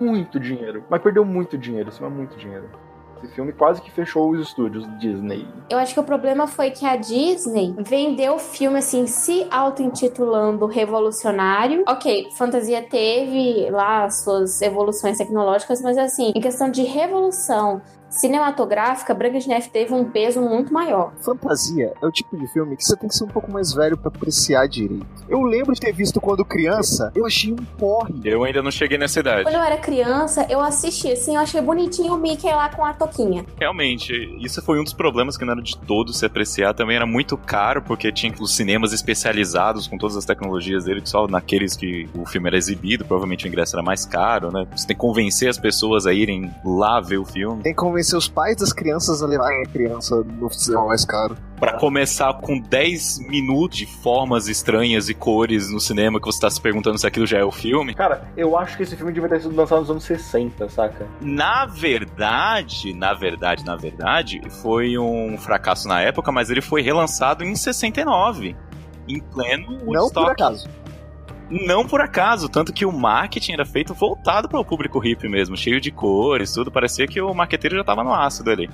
S5: muito dinheiro. Mas perdeu muito dinheiro, isso é muito dinheiro. Esse filme quase que fechou os estúdios Disney.
S3: Eu acho que o problema foi que a Disney vendeu o filme assim, se auto-intitulando revolucionário. Ok, fantasia teve lá suas evoluções tecnológicas, mas assim, em questão de revolução cinematográfica, Branca de Neve teve um peso muito maior.
S6: Fantasia é o tipo de filme que você tem que ser um pouco mais velho para apreciar direito. Eu lembro de ter visto quando criança, eu achei um porre.
S2: Eu ainda não cheguei nessa idade.
S3: Quando eu era criança, eu assisti assim, eu achei bonitinho o Mickey lá com a toquinha.
S2: Realmente, isso foi um dos problemas que não era de todo se apreciar. Também era muito caro, porque tinha os cinemas especializados com todas as tecnologias dele, só naqueles que o filme era exibido, provavelmente o ingresso era mais caro, né? Você tem que convencer as pessoas a irem lá ver o filme.
S6: Tem que convencer os pais das crianças a levarem a criança no cinema mais caro.
S2: Para começar com 10 minutos de formas estranhas e cores no cinema que você tá se perguntando se aquilo já é o filme.
S5: Cara, eu acho que esse filme devia ter sido lançado nos anos 60, saca?
S2: Na verdade, na verdade, na verdade, foi um fracasso na época, mas ele foi relançado em 69. Em pleno
S6: Não por acaso.
S2: Não por acaso, tanto que o marketing era feito voltado para o público hippie mesmo, cheio de cores, tudo. Parecia que o marqueteiro já tava no ácido ali.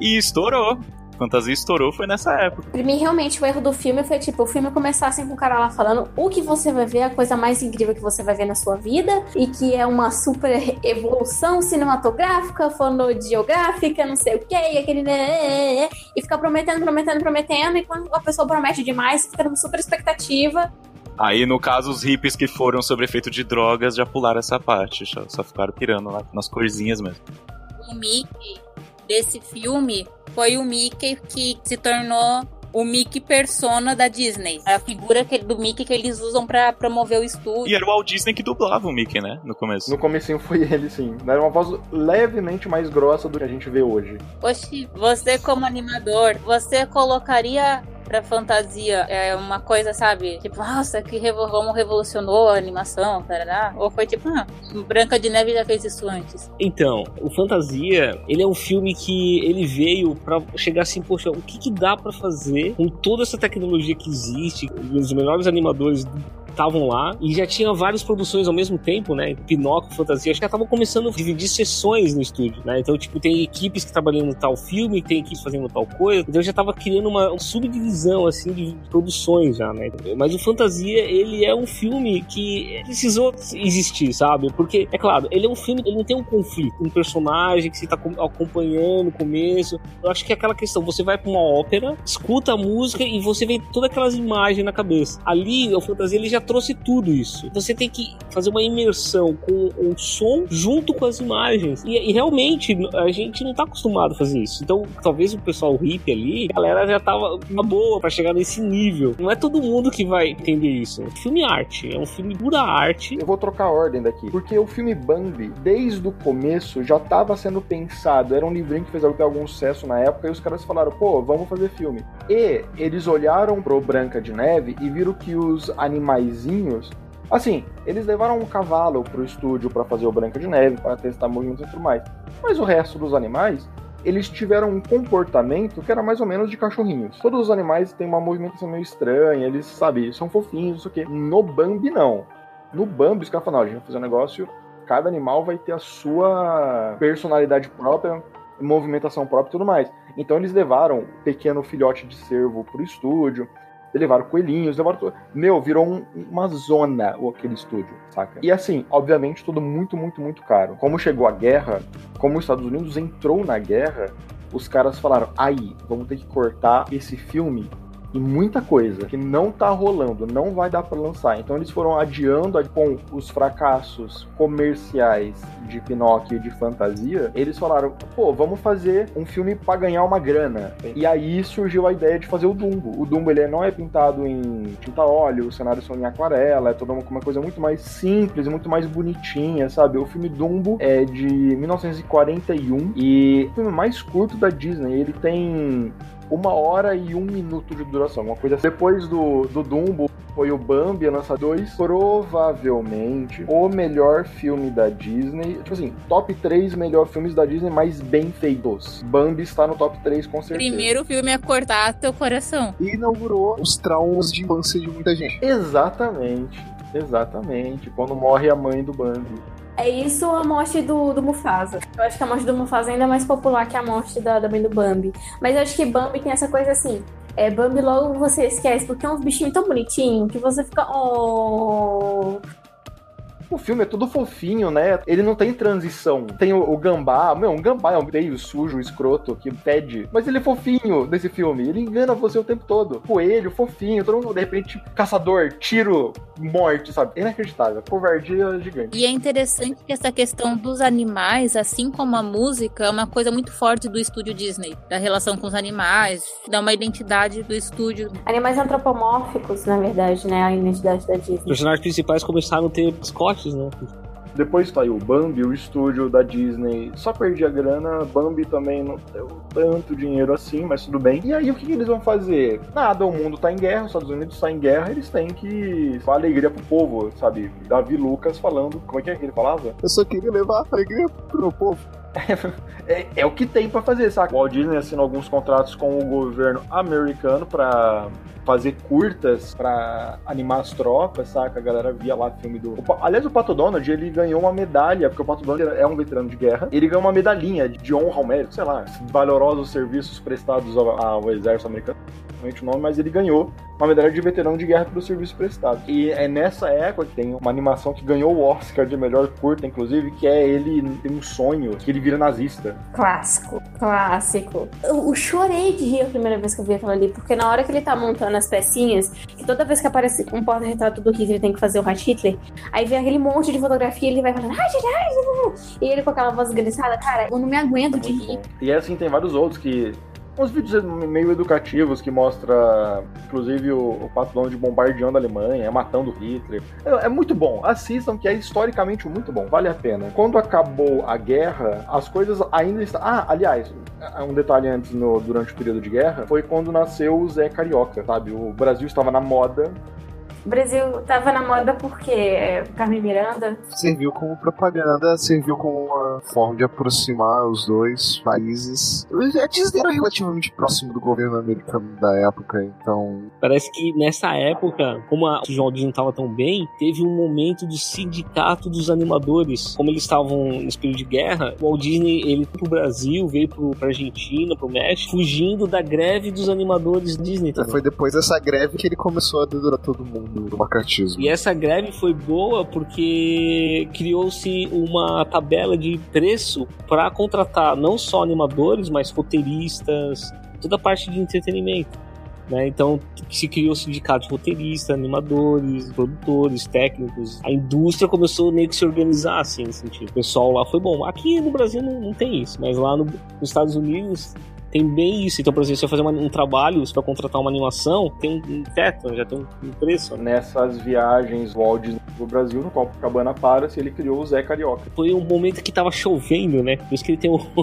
S2: E estourou. Fantasia estourou foi nessa época.
S3: Pra mim, realmente, o erro do filme foi tipo, o filme começar assim com o cara lá falando o que você vai ver, a coisa mais incrível que você vai ver na sua vida, e que é uma super evolução cinematográfica, fonodiográfica, não sei o que, e aquele. Né, né, né, e ficar prometendo, prometendo, prometendo, e quando a pessoa promete demais, fica numa super expectativa.
S2: Aí, no caso, os hippies que foram sobre efeito de drogas já pularam essa parte, só, só ficaram pirando lá nas corzinhas mesmo.
S1: O Mickey desse filme foi o Mickey que se tornou o Mickey persona da Disney. A figura que, do Mickey que eles usam para promover o estúdio.
S2: E era o Walt Disney que dublava o Mickey, né? No começo.
S5: No comecinho foi ele, sim. Era uma voz levemente mais grossa do que a gente vê hoje.
S1: Oxi, você como animador, você colocaria pra fantasia é uma coisa, sabe? Tipo, nossa, que como revolucionou a animação, tarará. Ou foi tipo, ah, Branca de Neve já fez isso antes.
S4: Então, o Fantasia, ele é um filme que ele veio para chegar assim, poxa, o que, que dá para fazer com toda essa tecnologia que existe, os melhores animadores estavam lá e já tinha várias produções ao mesmo tempo, né? Pinóquio, Fantasia, acho que já estavam começando a dividir sessões no estúdio, né? Então, tipo, tem equipes que trabalhando tal filme, tem equipes fazendo tal coisa. Então já tava criando uma subdivisão, assim, de produções já, né? Mas o Fantasia, ele é um filme que precisou existir, sabe? Porque, é claro, ele é um filme, ele não tem um conflito, um personagem que você tá acompanhando no começo. Eu acho que é aquela questão, você vai pra uma ópera, escuta a música e você vê todas aquelas imagens na cabeça. Ali, o Fantasia, ele já trouxe tudo isso. Você tem que fazer uma imersão com o som junto com as imagens. E, e realmente, a gente não tá acostumado a fazer isso. Então, talvez o pessoal hippie ali, a galera já tava uma boa para chegar nesse nível. Não é todo mundo que vai entender isso. É filme arte, é um filme pura arte.
S5: Eu vou trocar a ordem daqui, porque o filme Bambi, desde o começo, já tava sendo pensado. Era um livrinho que fez algum sucesso na época e os caras falaram, pô, vamos fazer filme. E eles olharam pro Branca de Neve e viram que os animaizinhos Assim, eles levaram um cavalo pro estúdio para fazer o Branca de Neve, para testar movimentos e tudo mais. Mas o resto dos animais eles tiveram um comportamento que era mais ou menos de cachorrinhos. Todos os animais têm uma movimentação meio estranha, eles, sabe, são fofinhos, isso aqui. No Bambi, não. No Bambi, os caras falaram, a gente vai fazer um negócio, cada animal vai ter a sua personalidade própria, movimentação própria e tudo mais. Então eles levaram um pequeno filhote de cervo pro estúdio, levaram coelhinhos, levaram. Meu, virou um, uma zona aquele estúdio, saca? E assim, obviamente, tudo muito, muito, muito caro. Como chegou a guerra, como os Estados Unidos entrou na guerra, os caras falaram: aí, vamos ter que cortar esse filme e muita coisa que não tá rolando, não vai dar para lançar. Então eles foram adiando com os fracassos comerciais de Pinóquio e de fantasia. Eles falaram, pô, vamos fazer um filme para ganhar uma grana. E aí surgiu a ideia de fazer o Dumbo. O Dumbo ele não é pintado em tinta óleo, os cenários são em aquarela, é toda uma coisa muito mais simples muito mais bonitinha, sabe? O filme Dumbo é de 1941 e o filme mais curto da Disney. Ele tem uma hora e um minuto de duração. Uma coisa assim. Depois do, do Dumbo foi o Bambi, a nossa 2. Provavelmente o melhor filme da Disney. Tipo assim, top 3 melhor filmes da Disney mais bem feitos. Bambi está no top 3 com certeza.
S1: Primeiro filme a cortar teu coração.
S6: E inaugurou os traumas de infância de muita gente.
S5: Exatamente. Exatamente. Quando morre a mãe do Bambi.
S3: É isso a morte do, do Mufasa. Eu acho que a morte do Mufasa é ainda mais popular que a morte da, da mãe do Bambi. Mas eu acho que Bambi tem essa coisa assim. É, Bambi logo você esquece, porque é um bichinho tão bonitinho que você fica. Oh,
S5: o filme é tudo fofinho, né? Ele não tem transição. Tem o, o gambá, meu, um gambá é um meio sujo, escroto, que pede. Mas ele é fofinho nesse filme. Ele engana você o tempo todo. Coelho, fofinho, todo mundo, de repente, caçador, tiro, morte, sabe? Inacreditável. Covardia gigante.
S1: E é interessante que essa questão dos animais, assim como a música, é uma coisa muito forte do estúdio Disney. Da relação com os animais, dá uma identidade do estúdio.
S3: Animais antropomórficos, na verdade, né? A identidade da Disney. Os
S4: personagens principais começaram a ter mascotes né?
S5: Depois saiu o Bambi, o estúdio da Disney só perdia grana. Bambi também não deu tanto dinheiro assim, mas tudo bem. E aí o que, que eles vão fazer? Nada, o mundo tá em guerra, os Estados Unidos tá em guerra, eles têm que dar alegria pro povo, sabe? Davi Lucas falando, como é que é que ele falava?
S6: Eu só queria levar alegria pro povo.
S5: É, é, o que tem para fazer, saca? O Walt Disney assinou alguns contratos com o governo americano para fazer curtas para animar as tropas, saca? A galera via lá filme do. O, aliás, o Pato Donald, ele ganhou uma medalha, porque o Pato Donald é um veterano de guerra. Ele ganhou uma medalhinha de honra ao mérito, sei lá, valorosos serviços prestados ao, ao exército americano o nome, mas ele ganhou uma medalha de veterano de guerra pelo serviço prestado. E é nessa época que tem uma animação que ganhou o Oscar de melhor curta, inclusive, que é ele tem um sonho que ele vira nazista.
S3: Clássico, clássico. Eu, eu chorei de rir a primeira vez que eu vi aquilo ali, porque na hora que ele tá montando as pecinhas, que toda vez que aparece um porta-retrato do Hitler, ele tem que fazer o Hat Hitler, aí vem aquele monte de fotografia, ele vai falando, e ele com aquela voz grisada, cara, eu não me aguento é de rir. Bom.
S5: E assim, tem vários outros que uns vídeos meio educativos que mostra, inclusive, o, o Pato Donald bombardeando a Alemanha, matando Hitler. É, é, muito bom. Assistam, que é historicamente muito bom. Vale a pena. Quando acabou a guerra, as coisas ainda estão... Ah, aliás, um detalhe antes, no, durante o período de guerra, foi quando nasceu o Zé Carioca, sabe? O Brasil estava na moda
S3: o Brasil tava na moda porque Carmen Miranda.
S6: Serviu como propaganda, serviu como uma forma de aproximar os dois países. A Disney era relativamente próximo do governo americano da época, então.
S4: Parece que nessa época, como a João Disney não estava tão bem, teve um momento do sindicato dos animadores. Como eles estavam nesse período de guerra, o Walt Disney ele foi pro Brasil, veio pro, pra Argentina, pro México, fugindo da greve dos animadores Disney também.
S6: Foi depois dessa greve que ele começou a dedurar todo mundo do.
S4: E essa greve foi boa porque criou-se uma tabela de preço para contratar não só animadores, mas roteiristas, toda a parte de entretenimento. Né? Então se criou sindicato de roteiristas, animadores, produtores, técnicos. A indústria começou meio que se organizar assim, nesse sentido. O pessoal lá foi bom. Aqui no Brasil não, não tem isso, mas lá no, nos Estados Unidos tem bem isso. Então, por exemplo, se você fazer uma, um trabalho, você vai contratar uma animação, tem um, um teto, já tem um, um preço.
S5: Nessas viagens Walt Disney pro Brasil, no Copacabana Palace, ele criou o Zé Carioca.
S4: Foi um momento que tava chovendo, né? Por isso que ele tem o.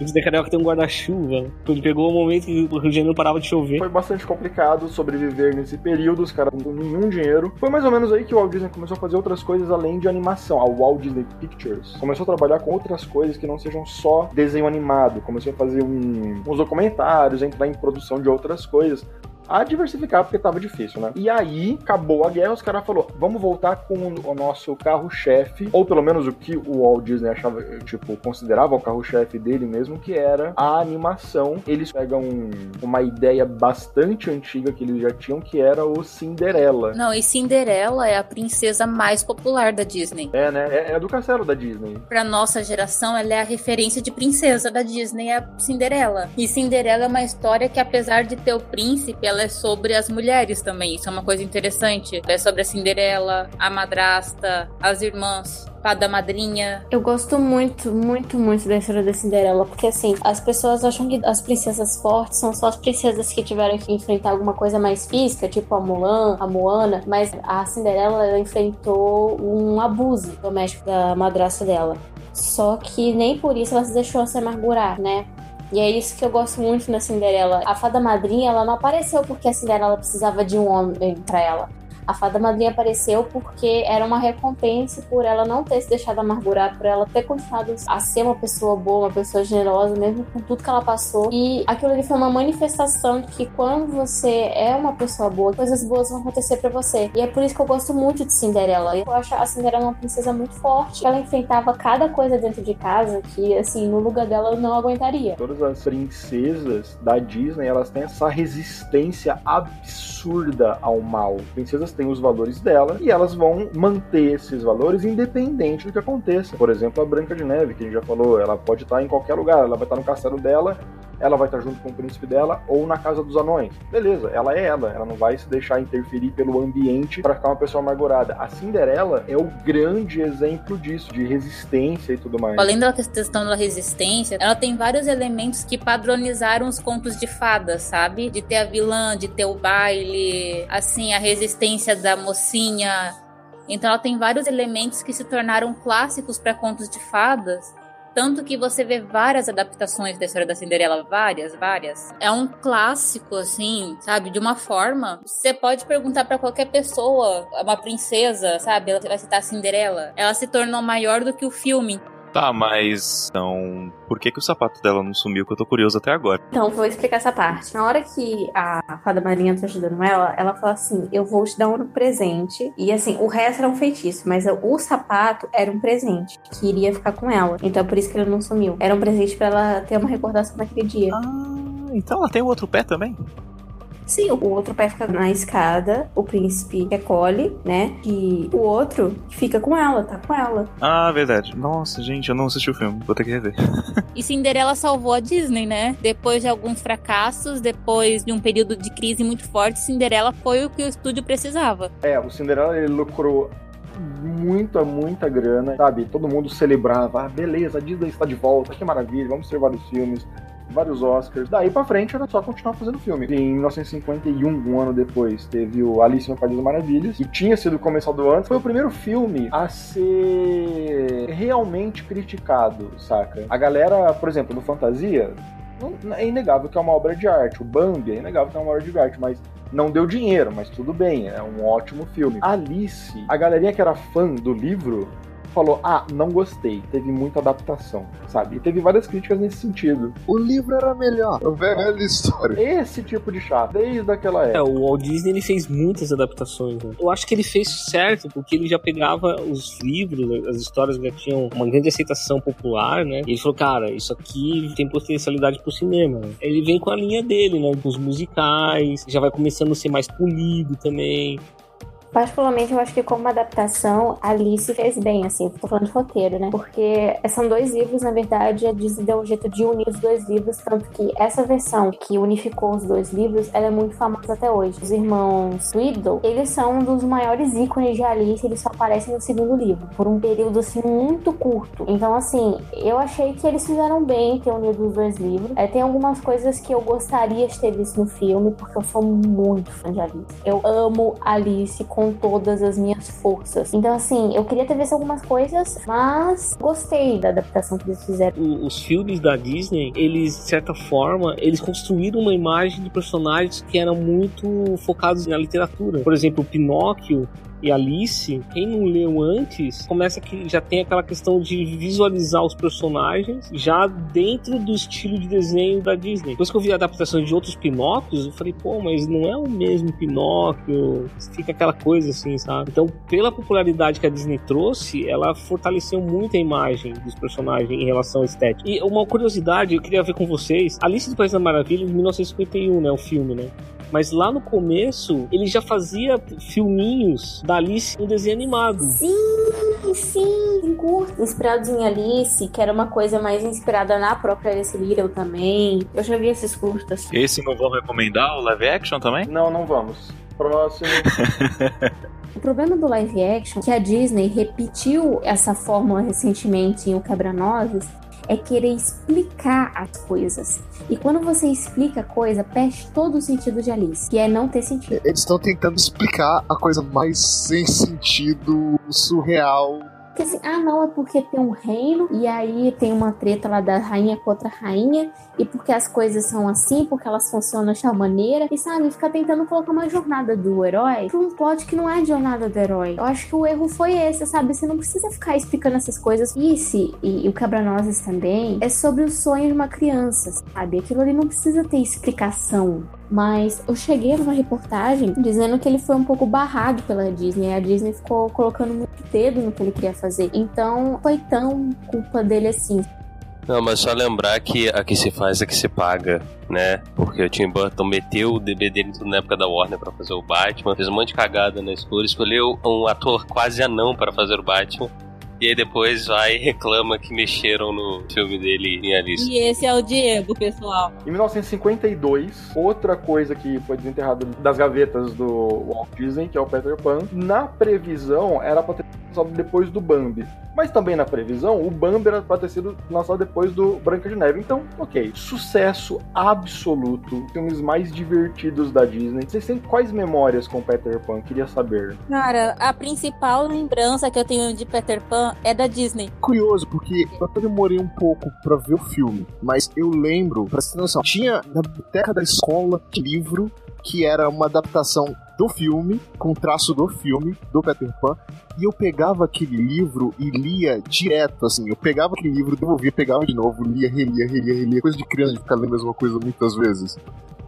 S4: o Zé Carioca tem um guarda-chuva. Ele pegou o momento que o Rio de Janeiro parava de chover.
S5: Foi bastante complicado sobreviver nesse período, os caras não nenhum dinheiro. Foi mais ou menos aí que o Walt Disney começou a fazer outras coisas além de animação. A Walt Disney Pictures começou a trabalhar com outras coisas que não sejam só desenho animado. Começou a fazer um, uns documentários, a entrar em produção de outras coisas a diversificar porque tava difícil, né? E aí, acabou a guerra, os caras falaram, vamos voltar com o nosso carro-chefe, ou pelo menos o que o Walt Disney achava, tipo, considerava o carro-chefe dele mesmo, que era a animação. Eles pegam uma ideia bastante antiga que eles já tinham, que era o Cinderela.
S1: Não, e Cinderela é a princesa mais popular da Disney.
S5: É, né? É, é do castelo da Disney.
S1: Pra nossa geração, ela é a referência de princesa da Disney, é a Cinderela. E Cinderela é uma história que, apesar de ter o príncipe, ela é sobre as mulheres também. Isso é uma coisa interessante. É sobre a Cinderela, a madrasta, as irmãs. Fada madrinha.
S3: Eu gosto muito, muito, muito da história da Cinderela, porque assim, as pessoas acham que as princesas fortes são só as princesas que tiveram que enfrentar alguma coisa mais física, tipo a Mulan, a Moana, mas a Cinderela ela enfrentou um abuso doméstico da madrasta dela. Só que nem por isso ela se deixou se amargurar, né? E é isso que eu gosto muito na Cinderela. A fada madrinha, ela não apareceu porque a Cinderela precisava de um homem para ela. A fada madrinha apareceu porque era uma recompensa por ela não ter se deixado amargurar, por ela ter continuado a ser uma pessoa boa, uma pessoa generosa, mesmo com tudo que ela passou. E aquilo ali foi uma manifestação de que quando você é uma pessoa boa, coisas boas vão acontecer para você. E é por isso que eu gosto muito de Cinderela. Eu acho a Cinderela uma princesa muito forte. Ela enfrentava cada coisa dentro de casa que, assim, no lugar dela eu não aguentaria.
S5: Todas as princesas da Disney, elas têm essa resistência absurda ao mal. Princesas têm os valores dela e elas vão manter esses valores independente do que aconteça. Por exemplo, a Branca de Neve, que a gente já falou, ela pode estar em qualquer lugar, ela vai estar no castelo dela, ela vai estar junto com o príncipe dela ou na casa dos anões. Beleza, ela é ela, ela não vai se deixar interferir pelo ambiente para ficar uma pessoa amargurada. A Cinderela é o grande exemplo disso, de resistência e tudo mais.
S1: Além da questão da resistência, ela tem vários elementos que padronizaram os contos de fadas, sabe? De ter a vilã, de ter o baile, assim, a resistência da mocinha. Então ela tem vários elementos que se tornaram clássicos para contos de fadas tanto que você vê várias adaptações da história da Cinderela, várias, várias. É um clássico, assim, sabe? De uma forma. Você pode perguntar para qualquer pessoa, uma princesa, sabe? Ela vai citar a Cinderela. Ela se tornou maior do que o filme.
S2: Tá, mas então, por que, que o sapato dela não sumiu? Que eu tô curioso até agora.
S3: Então, vou explicar essa parte. Na hora que a fada marinha tá ajudando ela, ela fala assim: Eu vou te dar um presente. E assim, o resto era um feitiço, mas o sapato era um presente que iria ficar com ela. Então, por isso que ele não sumiu. Era um presente para ela ter uma recordação naquele dia.
S2: Ah, então ela tem o outro pé também?
S3: Sim, o outro pé fica na escada, o príncipe recolhe, né? E o outro fica com ela, tá com ela.
S2: Ah, verdade. Nossa, gente, eu não assisti o filme, vou ter que rever.
S1: e Cinderela salvou a Disney, né? Depois de alguns fracassos, depois de um período de crise muito forte, Cinderela foi o que o estúdio precisava.
S5: É, o Cinderela ele lucrou muita, muita grana, sabe? Todo mundo celebrava, ah, beleza, a Disney está de volta, que maravilha, vamos ter vários filmes vários Oscars. Daí pra frente era só continuar fazendo filme. Em 1951, um ano depois, teve o Alice no País das Maravilhas, que tinha sido começado antes. Foi o primeiro filme a ser realmente criticado, saca? A galera, por exemplo, no Fantasia, é inegável que é uma obra de arte. O Bambi é inegável que é uma obra de arte, mas não deu dinheiro, mas tudo bem, é um ótimo filme. Alice, a galerinha que era fã do livro falou: ah, não gostei, teve muita adaptação, sabe? E teve várias críticas nesse sentido.
S6: O livro era melhor. A velha história.
S5: Esse tipo de chato, desde aquela
S4: É,
S5: época.
S4: o Walt Disney ele fez muitas adaptações. Né? Eu acho que ele fez certo, porque ele já pegava os livros, as histórias que já tinham uma grande aceitação popular, né? E ele falou, cara, isso aqui tem potencialidade pro cinema. né? Ele vem com a linha dele, né? Com os musicais, já vai começando a ser mais polido também.
S3: Particularmente, eu acho que como adaptação, Alice fez bem, assim, tô falando de roteiro, né? Porque são dois livros, na verdade, a Disney deu um jeito de unir os dois livros, tanto que essa versão que unificou os dois livros, ela é muito famosa até hoje. Os irmãos Riddle, eles são um dos maiores ícones de Alice, eles só aparecem no segundo livro, por um período, assim, muito curto. Então, assim, eu achei que eles fizeram bem ter unido os dois livros. É, tem algumas coisas que eu gostaria de ter visto no filme, porque eu sou muito fã de Alice. Eu amo Alice com todas as minhas forças. Então, assim, eu queria ter visto algumas coisas, mas gostei da adaptação que eles fizeram.
S4: O- os filmes da Disney, eles, de certa forma, eles construíram uma imagem de personagens que eram muito focados na literatura. Por exemplo, o Pinóquio e Alice, quem não leu antes, começa que já tem aquela questão de visualizar os personagens já dentro do estilo de desenho da Disney. Depois que eu vi adaptações de outros Pinóquios, eu falei, pô, mas não é o mesmo Pinóquio. Fica aquela coisa assim, sabe? Então, pela popularidade que a Disney trouxe, ela fortaleceu muito a imagem dos personagens em relação à estética. E uma curiosidade, eu queria ver com vocês, Alice do País da Maravilha, de 1951, né, o filme, né? Mas lá no começo, ele já fazia filminhos da Alice um desenho animado.
S3: Sim, sim, em curto. Inspirados em Alice, que era uma coisa mais inspirada na própria Alice Little também. Eu já vi esses curtas.
S2: Esse não vão recomendar o live action também?
S5: Não, não vamos. Próximo.
S3: O problema do live action, que a Disney repetiu essa fórmula recentemente em O Quebra-Nozes, é querer explicar as coisas. E quando você explica a coisa, perde todo o sentido de Alice, que é não ter sentido.
S6: Eles estão tentando explicar a coisa mais sem sentido, surreal.
S3: Porque assim, ah não, é porque tem um reino, e aí tem uma treta lá da rainha com outra rainha, e porque as coisas são assim, porque elas funcionam de tal maneira, e sabe, fica tentando colocar uma jornada do herói pra um plot que não é jornada do herói. Eu acho que o erro foi esse, sabe? Você não precisa ficar explicando essas coisas. Esse, e, e o Quebra-Nozes também, é sobre o sonho de uma criança, sabe? Aquilo ali não precisa ter explicação. Mas eu cheguei numa reportagem dizendo que ele foi um pouco barrado pela Disney. A Disney ficou colocando muito dedo no que ele queria fazer. Então, foi tão culpa dele assim.
S7: Não, mas só lembrar que a que se faz é que se paga, né? Porque o Tim Burton meteu o DB dele na época da Warner pra fazer o Batman, fez um monte de cagada na escolha, escolheu um ator quase anão para fazer o Batman. E aí depois vai e reclama que mexeram no filme dele em Alice.
S1: E esse é o Diego, pessoal.
S5: Em 1952, outra coisa que foi desenterrada das gavetas do Walt Disney, que é o Peter Pan, na previsão era pra ter lançado depois do Bambi. Mas também na previsão, o Bambi era pra ter sido lançado depois do Branca de Neve. Então, ok. Sucesso absoluto. Filmes mais divertidos da Disney. Vocês têm quais memórias com Peter Pan? Queria saber.
S1: Cara, a principal lembrança que eu tenho de Peter Pan é da Disney.
S6: Curioso, porque eu até demorei um pouco pra ver o filme, mas eu lembro, pra você ter noção, tinha na biblioteca da escola livro que era uma adaptação do filme, com traço do filme, do Peter Pan, e eu pegava aquele livro e lia direto, assim, eu pegava aquele livro, devolvia, pegava de novo, lia, relia, relia, relia, coisa de criança de ficar lendo a mesma coisa muitas vezes.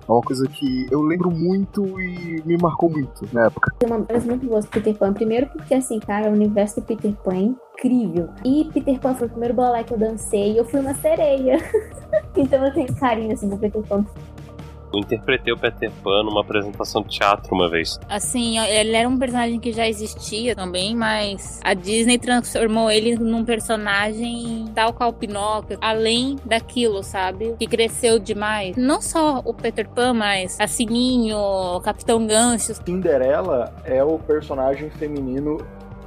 S6: É uma coisa que eu lembro muito e me marcou muito na época.
S3: Tem uma memórias muito boas do Peter Pan. Primeiro porque, assim, cara, o universo do Peter Pan é incrível. E Peter Pan foi o primeiro balé que eu dancei e eu fui uma sereia. então eu tenho carinho, assim, do Peter Pan.
S7: Eu interpretei o Peter Pan numa apresentação de teatro uma vez.
S1: Assim, ele era um personagem que já existia também, mas a Disney transformou ele num personagem tal qual o Pinóquio, além daquilo, sabe? Que cresceu demais. Não só o Peter Pan, mas a Sininho, o Capitão Gancho.
S5: Cinderela é o personagem feminino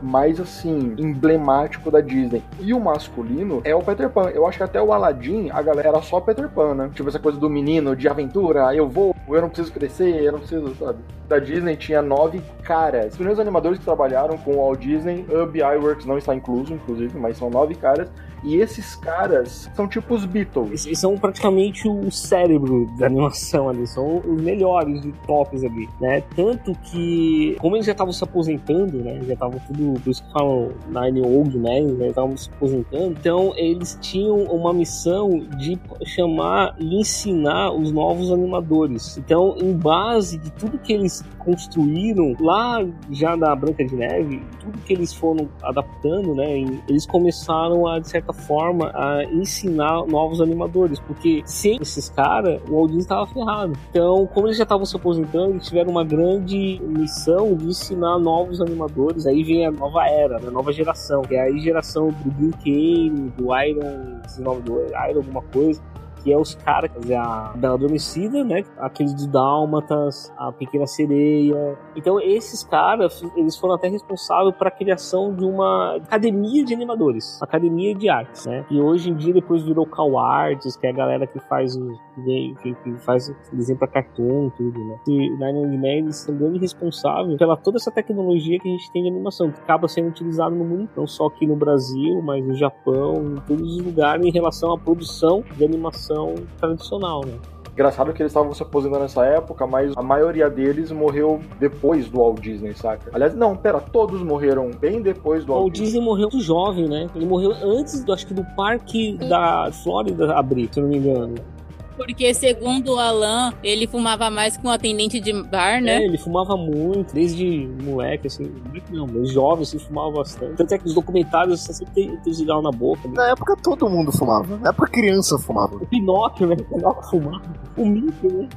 S5: mais assim, emblemático da Disney. E o masculino é o Peter Pan. Eu acho que até o Aladdin, a galera era só Peter Pan, né? Tipo essa coisa do menino de aventura, eu vou, eu não preciso crescer, eu não preciso, sabe? Da Disney tinha nove caras. Os primeiros animadores que trabalharam com o Walt Disney, Ub Iwerks não está incluso, inclusive, mas são nove caras. E esses caras são tipo os Beatles.
S4: Eles são praticamente o cérebro da animação ali, são os melhores de tops ali, né? Tanto que, como eles já estavam se aposentando, né? Já estavam tudo do, por isso que falam Nine Old Men, né? Estavam se aposentando. Então, eles tinham uma missão de chamar e ensinar os novos animadores. Então, em base de tudo que eles construíram lá já da Branca de Neve, tudo que eles foram adaptando, né? Eles começaram a, de certa forma, a ensinar novos animadores, porque sem esses caras, o Walt Disney estava ferrado. Então, como eles já estavam se aposentando, eles tiveram uma grande missão de ensinar novos animadores. Aí vem a nova era, né? a nova geração, que é a geração do Bill Kane, do Iron, do Iron alguma coisa que é os caras, quer dizer, a Bela Adormecida, né? Aqueles de Dálmatas, a Pequena Sereia. Então, esses caras, eles foram até responsáveis para a criação de uma academia de animadores, academia de artes, né? E hoje em dia depois virou Cal Arts, que é a galera que faz o que, faz desenho para cartoon, tudo, né? E Nine Inch Nails são grande responsável pela toda essa tecnologia que a gente tem de animação, que acaba sendo utilizada no mundo, não só aqui no Brasil, mas no Japão, em todos os lugares em relação à produção de animação tradicional, né?
S5: Engraçado que eles estavam se aposentando nessa época, mas a maioria deles morreu depois do Walt Disney, saca? Aliás, não, pera, todos morreram bem depois do
S4: Walt,
S5: Walt
S4: Disney. Disney morreu muito jovem, né? Ele morreu antes, do, acho que do parque da Flórida abrir, se não me engano.
S1: Porque, segundo o Alan, ele fumava mais que um atendente de bar, né?
S4: É, ele fumava muito, desde moleque, assim, não, mas jovem, assim, fumava bastante. Tanto é que os documentários você sempre tem, tem cigarro na boca.
S6: Né? Na época todo mundo fumava. Na época criança fumava.
S4: O Pinóquio, né? O Pinóquio fumava. O Mickey, né?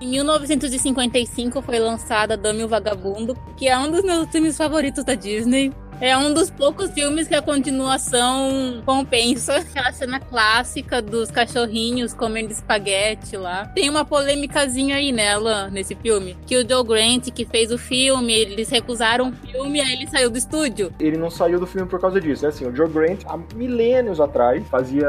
S1: Em 1955 foi lançada Dame o Vagabundo, que é um dos meus filmes favoritos da Disney. É um dos poucos filmes que a continuação compensa. Aquela cena clássica dos cachorrinhos comendo espaguete lá. Tem uma polêmicazinha aí, né, Alan, nesse filme. Que o Joe Grant, que fez o filme, eles recusaram o filme e aí ele saiu do estúdio.
S5: Ele não saiu do filme por causa disso, né? Assim, o Joe Grant, há milênios atrás, fazia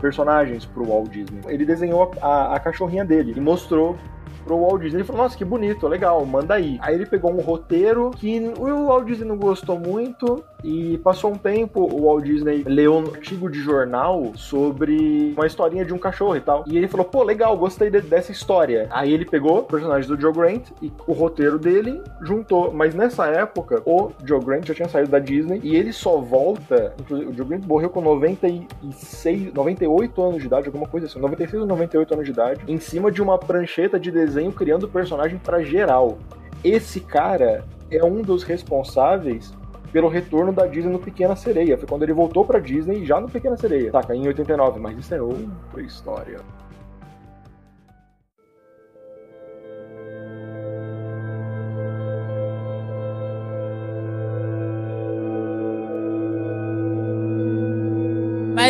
S5: personagens pro Walt Disney. Ele desenhou a, a cachorrinha dele e mostrou pro Walt Disney. Ele falou, nossa, que bonito, legal, manda aí. Aí ele pegou um roteiro que o Walt Disney não gostou muito e passou um tempo, o Walt Disney leu um artigo de jornal sobre uma historinha de um cachorro e tal. E ele falou, pô, legal, gostei de, dessa história. Aí ele pegou o personagem do Joe Grant e o roteiro dele juntou. Mas nessa época, o Joe Grant já tinha saído da Disney e ele só volta. Inclusive, o Joe Grant morreu com 96, 98 anos de idade, alguma coisa assim, 96 ou 98 anos de idade, em cima de uma prancheta de desenho criando personagem para geral. Esse cara é um dos responsáveis pelo retorno da Disney no Pequena Sereia. Foi quando ele voltou pra Disney já no Pequena Sereia. Saca, em 89, mas isso é outra história.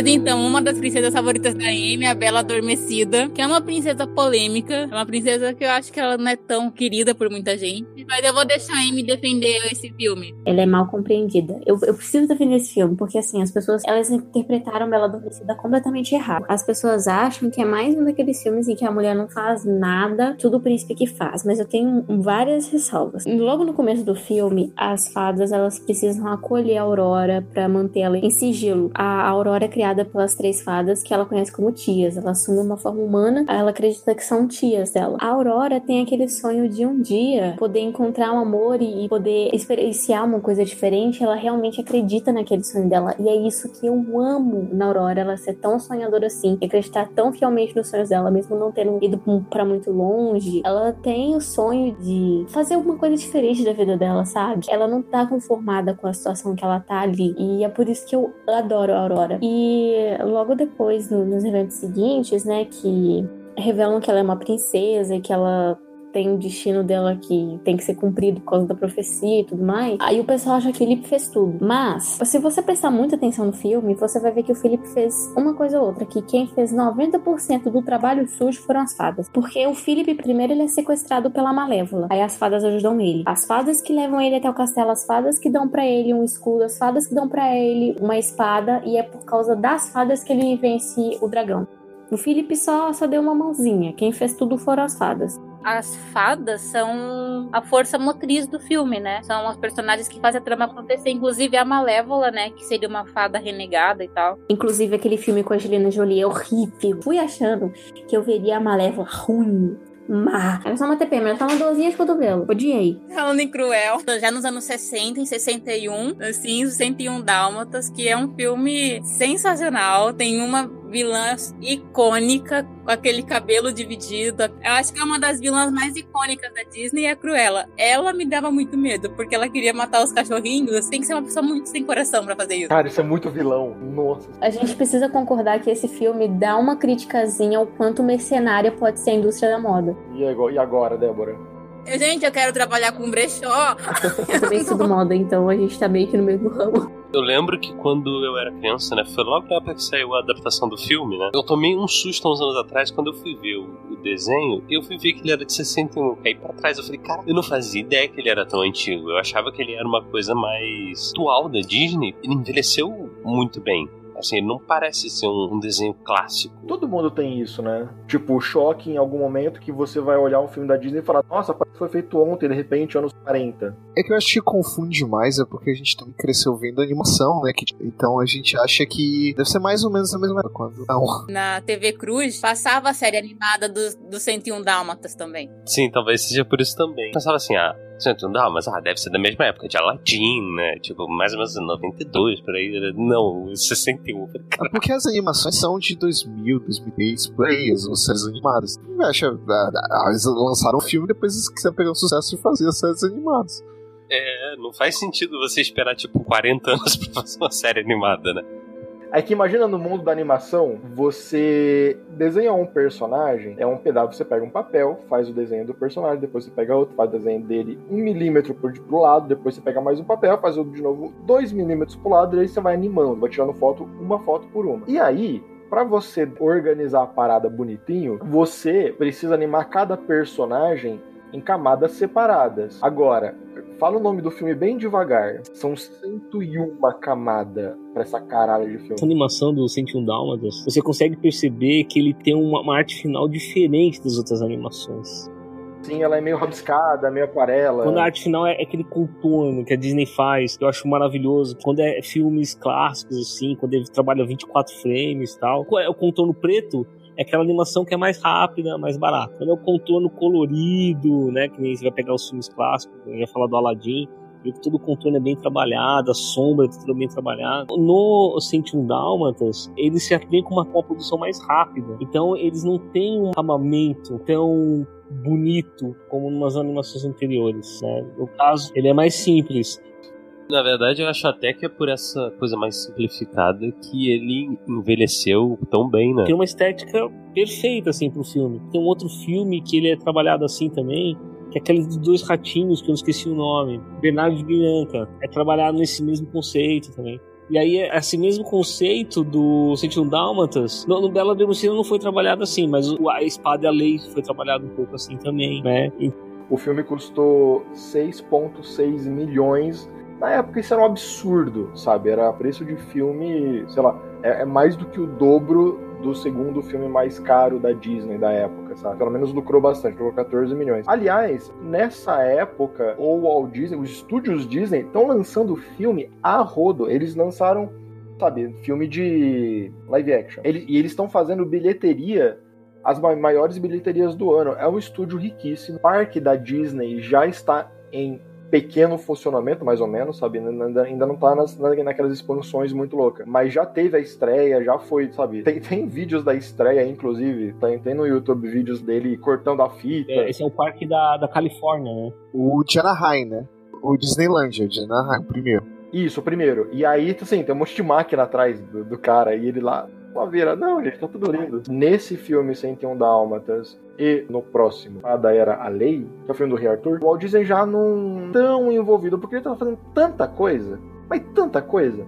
S1: Então, uma das princesas favoritas da Amy a Bela Adormecida, que é uma princesa polêmica, é uma princesa que eu acho que ela não é tão querida por muita gente. Mas eu vou deixar a Amy defender esse filme.
S3: Ela é mal compreendida. Eu, eu preciso defender esse filme, porque assim, as pessoas, elas interpretaram Bela Adormecida completamente errado. As pessoas acham que é mais um daqueles filmes em que a mulher não faz nada, tudo o príncipe que faz. Mas eu tenho várias ressalvas. Logo no começo do filme, as fadas, elas precisam acolher a Aurora para mantê-la em sigilo. A Aurora é criada pelas três fadas que ela conhece como tias. Ela assume uma forma humana, ela acredita que são tias dela. A Aurora tem aquele sonho de um dia poder encontrar um amor e poder experienciar uma coisa diferente. Ela realmente acredita naquele sonho dela. E é isso que eu amo na Aurora, ela ser tão sonhadora assim, acreditar tão fielmente nos sonhos dela, mesmo não tendo ido para muito longe. Ela tem o sonho de fazer alguma coisa diferente da vida dela, sabe? Ela não tá conformada com a situação que ela tá ali. E é por isso que eu adoro a Aurora. E logo depois, no, nos eventos seguintes, né, que revelam que ela é uma princesa e que ela tem o destino dela que tem que ser cumprido por causa da profecia e tudo mais. Aí o pessoal acha que Felipe fez tudo. Mas, se você prestar muita atenção no filme, você vai ver que o Felipe fez uma coisa ou outra, que quem fez 90% do trabalho sujo foram as fadas. Porque o Felipe, primeiro, ele é sequestrado pela Malévola. Aí as fadas ajudam ele. As fadas que levam ele até o castelo, as fadas que dão para ele um escudo, as fadas que dão para ele uma espada, e é por causa das fadas que ele vence o dragão. O Felipe só, só deu uma mãozinha. Quem fez tudo foram as fadas
S1: as fadas são a força motriz do filme, né? São os personagens que fazem a trama acontecer, inclusive a Malévola, né? Que seria uma fada renegada e tal.
S3: Inclusive aquele filme com a Angelina Jolie é horrível. Fui achando que eu veria a Malévola ruim, má. Era só uma TP, mas tava uma dorzinha de cotovelo. Odiei.
S1: Falando em Cruel, já nos anos 60, em 61, assim, 101 Dálmatas, que é um filme sensacional. Tem uma vilã icônica, com aquele cabelo dividido. Eu acho que é uma das vilãs mais icônicas da Disney, é a Cruella. Ela me dava muito medo, porque ela queria matar os cachorrinhos. Tem que ser uma pessoa muito sem coração para fazer isso.
S5: Cara, isso é muito vilão. Nossa.
S3: A gente precisa concordar que esse filme dá uma criticazinha ao quanto mercenária pode ser a indústria da moda.
S5: E agora, Débora?
S1: Gente, eu quero trabalhar com brechó.
S3: eu também estudo moda, então a gente tá meio que no meio do ramo.
S7: Eu lembro que quando eu era criança, né? Foi logo na época que saiu a adaptação do filme, né? Eu tomei um susto uns anos atrás quando eu fui ver o, desenho. Eu fui ver que ele era de 61. Aí pra trás eu falei, cara, eu não fazia ideia que ele era tão antigo. Eu achava que ele era uma coisa mais atual da Disney. Ele envelheceu muito bem. Assim, ele não parece ser um, um, desenho clássico.
S5: Todo mundo tem isso, né? Tipo, o choque em algum momento que você vai olhar um filme da Disney e falar, nossa, foi feito ontem, de repente, anos 40.
S6: É que eu acho que confunde demais, é porque a gente também cresceu vendo animação, né? Que, então a gente acha que deve ser mais ou menos a mesma. Quando não.
S1: Na TV Cruz, passava a série animada do, do 101 Dálmatas também.
S7: Sim, talvez seja por isso também. Pensava assim, ah, 101 Dálmatas, ah, deve ser da mesma época de Aladdin, né? Tipo, mais ou menos 92, por aí. Não, 61.
S6: É porque as animações são de 2000, 2010, por aí, as, séries animadas. Acha, eles lançaram um filme e depois eles quiseram pegar o sucesso e fazer as séries animadas.
S7: É, não faz sentido você esperar, tipo, 40 anos pra fazer uma série animada, né?
S5: É que imagina no mundo da animação, você desenha um personagem, é um pedaço, você pega um papel, faz o desenho do personagem, depois você pega outro, faz o desenho dele um milímetro por, pro lado, depois você pega mais um papel, faz de novo dois milímetros pro lado, e aí você vai animando, vai tirando foto, uma foto por uma. E aí, para você organizar a parada bonitinho, você precisa animar cada personagem em camadas separadas. Agora, fala o nome do filme bem devagar. São 101 camada pra essa caralho de filme.
S4: Essa animação do 101 Dálmatas, você consegue perceber que ele tem uma, uma arte final diferente das outras animações.
S5: Sim, ela é meio rabiscada, meio aquarela.
S4: Quando a arte final é, aquele contorno que a Disney faz, eu acho maravilhoso. Quando é filmes clássicos, assim, quando ele trabalha 24 frames e tal. É o contorno preto é aquela animação que é mais rápida, mais barata. Quando é o contorno colorido, né, que nem você vai pegar os filmes clássicos, eu ia falar do Aladdin, vê que todo o contorno é bem trabalhado, a sombra é tudo bem trabalhado. No 101 Dálmatas, eles se vêm com uma, uma produção mais rápida, então eles não têm um acabamento tão bonito como nas animações anteriores, né? No caso, ele é mais simples.
S7: Na verdade, eu acho até que é por essa coisa mais simplificada que ele envelheceu tão bem, né?
S4: Tem uma estética perfeita, assim, pro filme. Tem um outro filme que ele é trabalhado assim também, que é aquele dos dois ratinhos, que eu não esqueci o nome. Bernardo de Bianca. É trabalhado nesse mesmo conceito também. E aí, esse mesmo conceito do 101 Dálmatas, no, no Bela Adormecida não foi trabalhado assim, mas a espada e a lei foi trabalhado um pouco assim também, né? E...
S5: O filme custou 6,6 milhões na época isso era um absurdo, sabe? Era preço de filme, sei lá, é, é, mais do que o dobro do segundo filme mais caro da Disney da época, sabe? Pelo menos lucrou bastante, lucrou 14 milhões. Aliás, nessa época, o Walt Disney, os estúdios Disney estão lançando filme a rodo. Eles lançaram, sabe, filme de live action. Ele, e eles estão fazendo bilheteria as maiores bilheterias do ano. É um estúdio riquíssimo. O parque da Disney já está em pequeno funcionamento, mais ou menos, sabe? Ainda, ainda não tá nas, naquelas expansões muito loucas. Mas já teve a estreia, já foi, sabe? Tem, tem vídeos da estreia, inclusive. Tem, tem no YouTube vídeos dele cortando a fita.
S4: É, esse é o parque da, da Califórnia, né?
S6: O de Anaheim, né? O Disneylandia, Anaheim, primeiro.
S5: Isso, o primeiro. E aí, assim, tem um monte de máquina atrás do, do cara, e ele lá, Caveira, não, gente, tá tudo lindo. Nesse filme 101 Dálmatas e no próximo, a da Era a Lei, que é o filme do Rei Arthur, o Walt Disney já não tão envolvido, porque ele tava fazendo tanta coisa, mas tanta coisa.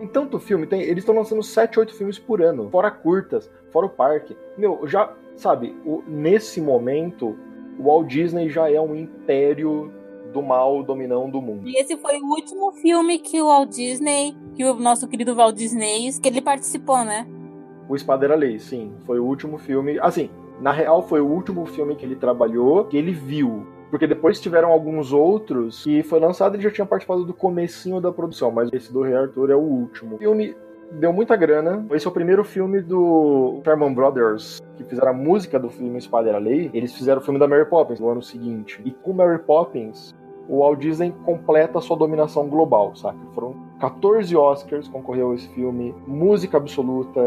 S5: Em tanto filme, tem, eles estão lançando 7, 8 filmes por ano, fora curtas, fora o parque. Meu, já, sabe, o, nesse momento, o Walt Disney já é um império do mal dominando o mundo.
S1: E esse foi o último filme que o Walt Disney, que o nosso querido Walt Disney, que ele participou, né?
S5: O Espada era Lei, sim. Foi o último filme. Assim, na real, foi o último filme que ele trabalhou, que ele viu. Porque depois tiveram alguns outros que foi lançado e já tinha participado do comecinho da produção, mas esse do Rei Arthur é o último. Filme deu muita grana. Esse é o primeiro filme do Sherman Brothers, que fizeram a música do filme Espalhar a Lei. Eles fizeram o filme da Mary Poppins no ano seguinte. E com Mary Poppins, o Walt Disney completa a sua dominação global, saca? Foram 14 Oscars, concorreu esse filme, música absoluta,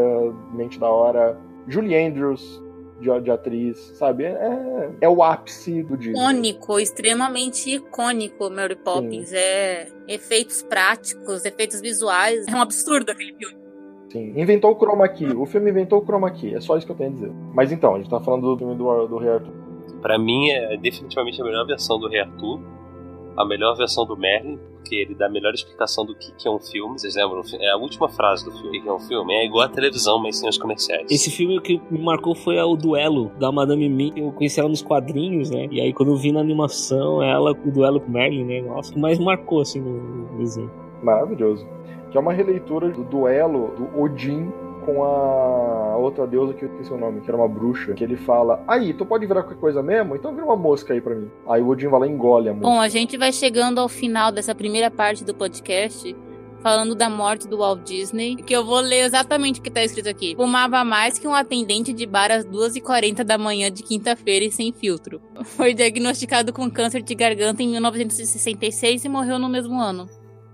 S5: mente da hora. Julie Andrews, de, de atriz, sabe? É, é o ápice do Disney.
S1: Icônico, extremamente icônico, Mary Poppins. Sim. É efeitos práticos, efeitos visuais. É um absurdo aquele filme.
S5: Sim, inventou o chroma key. O filme inventou o chroma key. É só isso que eu tenho a dizer. Mas então, a gente tá falando do filme do, do Rei Arthur.
S7: Pra mim, é definitivamente a melhor versão do Rei Arthur a melhor versão do Merlin, porque ele dá a melhor explicação do que, que é um filme. Vocês lembram? É a última frase do filme, que é um filme. É igual a televisão, mas sem os comerciais.
S4: Esse filme que me marcou foi o duelo da Madame Mim. Eu conheci ela nos quadrinhos, né? E aí quando eu vi na animação, ela, o duelo com o Merlin, né? Nossa, o que mais marcou, assim, no desenho.
S5: Maravilhoso. Que é uma releitura do duelo do Odin com a outra deusa que eu esqueci o nome, que era uma bruxa, que ele fala: Aí, tu pode virar qualquer coisa mesmo? Então vira uma mosca aí pra mim. Aí o Odin vai lá e engole a mosca.
S1: Bom, a gente vai chegando ao final dessa primeira parte do podcast. Falando da morte do Walt Disney, que eu vou ler exatamente o que tá escrito aqui. Fumava mais que um atendente de bar às 2h40 da manhã de quinta-feira e sem filtro. Foi diagnosticado com câncer de garganta em 1966 e morreu no mesmo ano.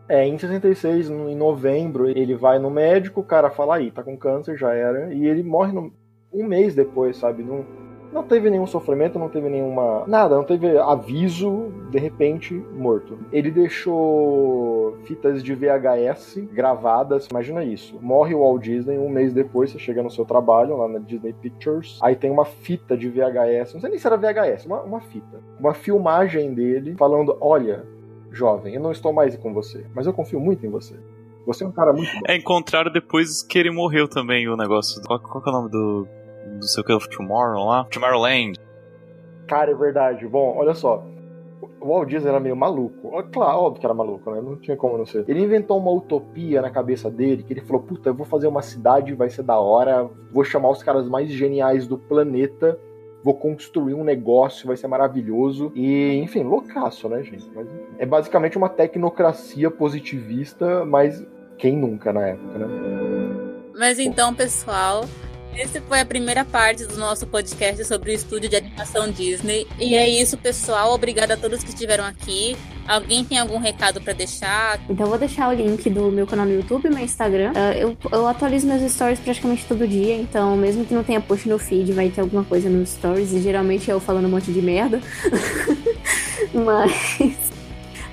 S5: É, em 66, em novembro, ele vai no médico, o cara fala aí, tá com câncer, já era, e ele morre no, um mês depois, sabe? Não, não teve nenhum sofrimento, não teve nenhuma. Nada, não teve aviso, de repente, morto. Ele deixou fitas de VHS gravadas, imagina isso. Morre o Walt Disney, um mês depois você chega no seu trabalho, lá na Disney Pictures, aí tem uma fita de VHS, não sei nem se era VHS, uma, uma fita. Uma filmagem dele falando: olha, jovem, eu não estou mais com você, mas eu confio muito em você. Você é um cara muito bom.
S2: É, encontraram depois que ele morreu também o negócio. Qual, qual é o nome do. do seu que Tomorrow lá? Tomorrowland.
S5: Cara, é verdade. Bom, olha só. O Walt Disney era meio maluco. Claro, óbvio que era maluco, né? Não tinha como não ser. Ele inventou uma utopia na cabeça dele, que ele falou: Puta, eu vou fazer uma cidade, vai ser da hora, vou chamar os caras mais geniais do planeta vou construir um negócio, vai ser maravilhoso. E, enfim, loucaço, né, gente? Mas, é basicamente uma tecnocracia positivista, mas quem nunca na época, né?
S1: Mas então, pessoal, essa foi a primeira parte do nosso podcast sobre o estúdio de animação Disney. E é isso, pessoal. Obrigada a todos que estiveram aqui. Alguém tem algum recado para deixar?
S3: Então, eu vou deixar o link do meu canal no YouTube e meu Instagram. Uh, eu, eu atualizo meus stories praticamente todo dia. Então, mesmo que não tenha post no feed, vai ter alguma coisa nos stories. E geralmente é eu falando um monte de merda. Mas.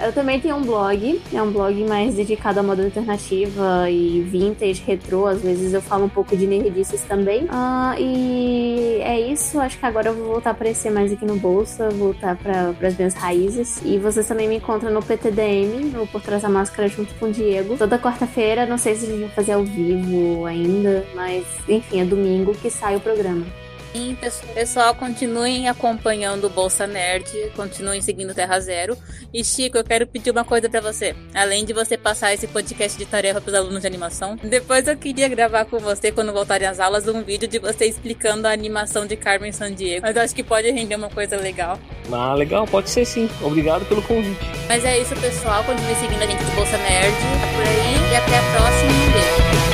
S3: Eu também tenho um blog, é um blog mais dedicado à moda alternativa e vintage, retrô. Às vezes eu falo um pouco de nerdices também. Uh, e é isso, acho que agora eu vou voltar a aparecer mais aqui no Bolsa, voltar para as minhas raízes. E vocês também me encontram no PTDM, no Por Trás da Máscara, junto com o Diego. Toda quarta-feira, não sei se a gente vai fazer ao vivo ainda, mas enfim, é domingo que sai o programa.
S1: Sim, pessoal, continuem acompanhando o Bolsa Nerd, continuem seguindo Terra Zero. E Chico, eu quero pedir uma coisa para você. Além de você passar esse podcast de tarefa para os alunos de animação, depois eu queria gravar com você, quando voltarem às aulas, um vídeo de você explicando a animação de Carmen Sandiego. Mas eu acho que pode render uma coisa legal.
S4: Ah, legal, pode ser sim. Obrigado pelo convite.
S1: Mas é isso, pessoal. Continue seguindo a gente do Bolsa Nerd. Tá por aí. E até a próxima. Beijo.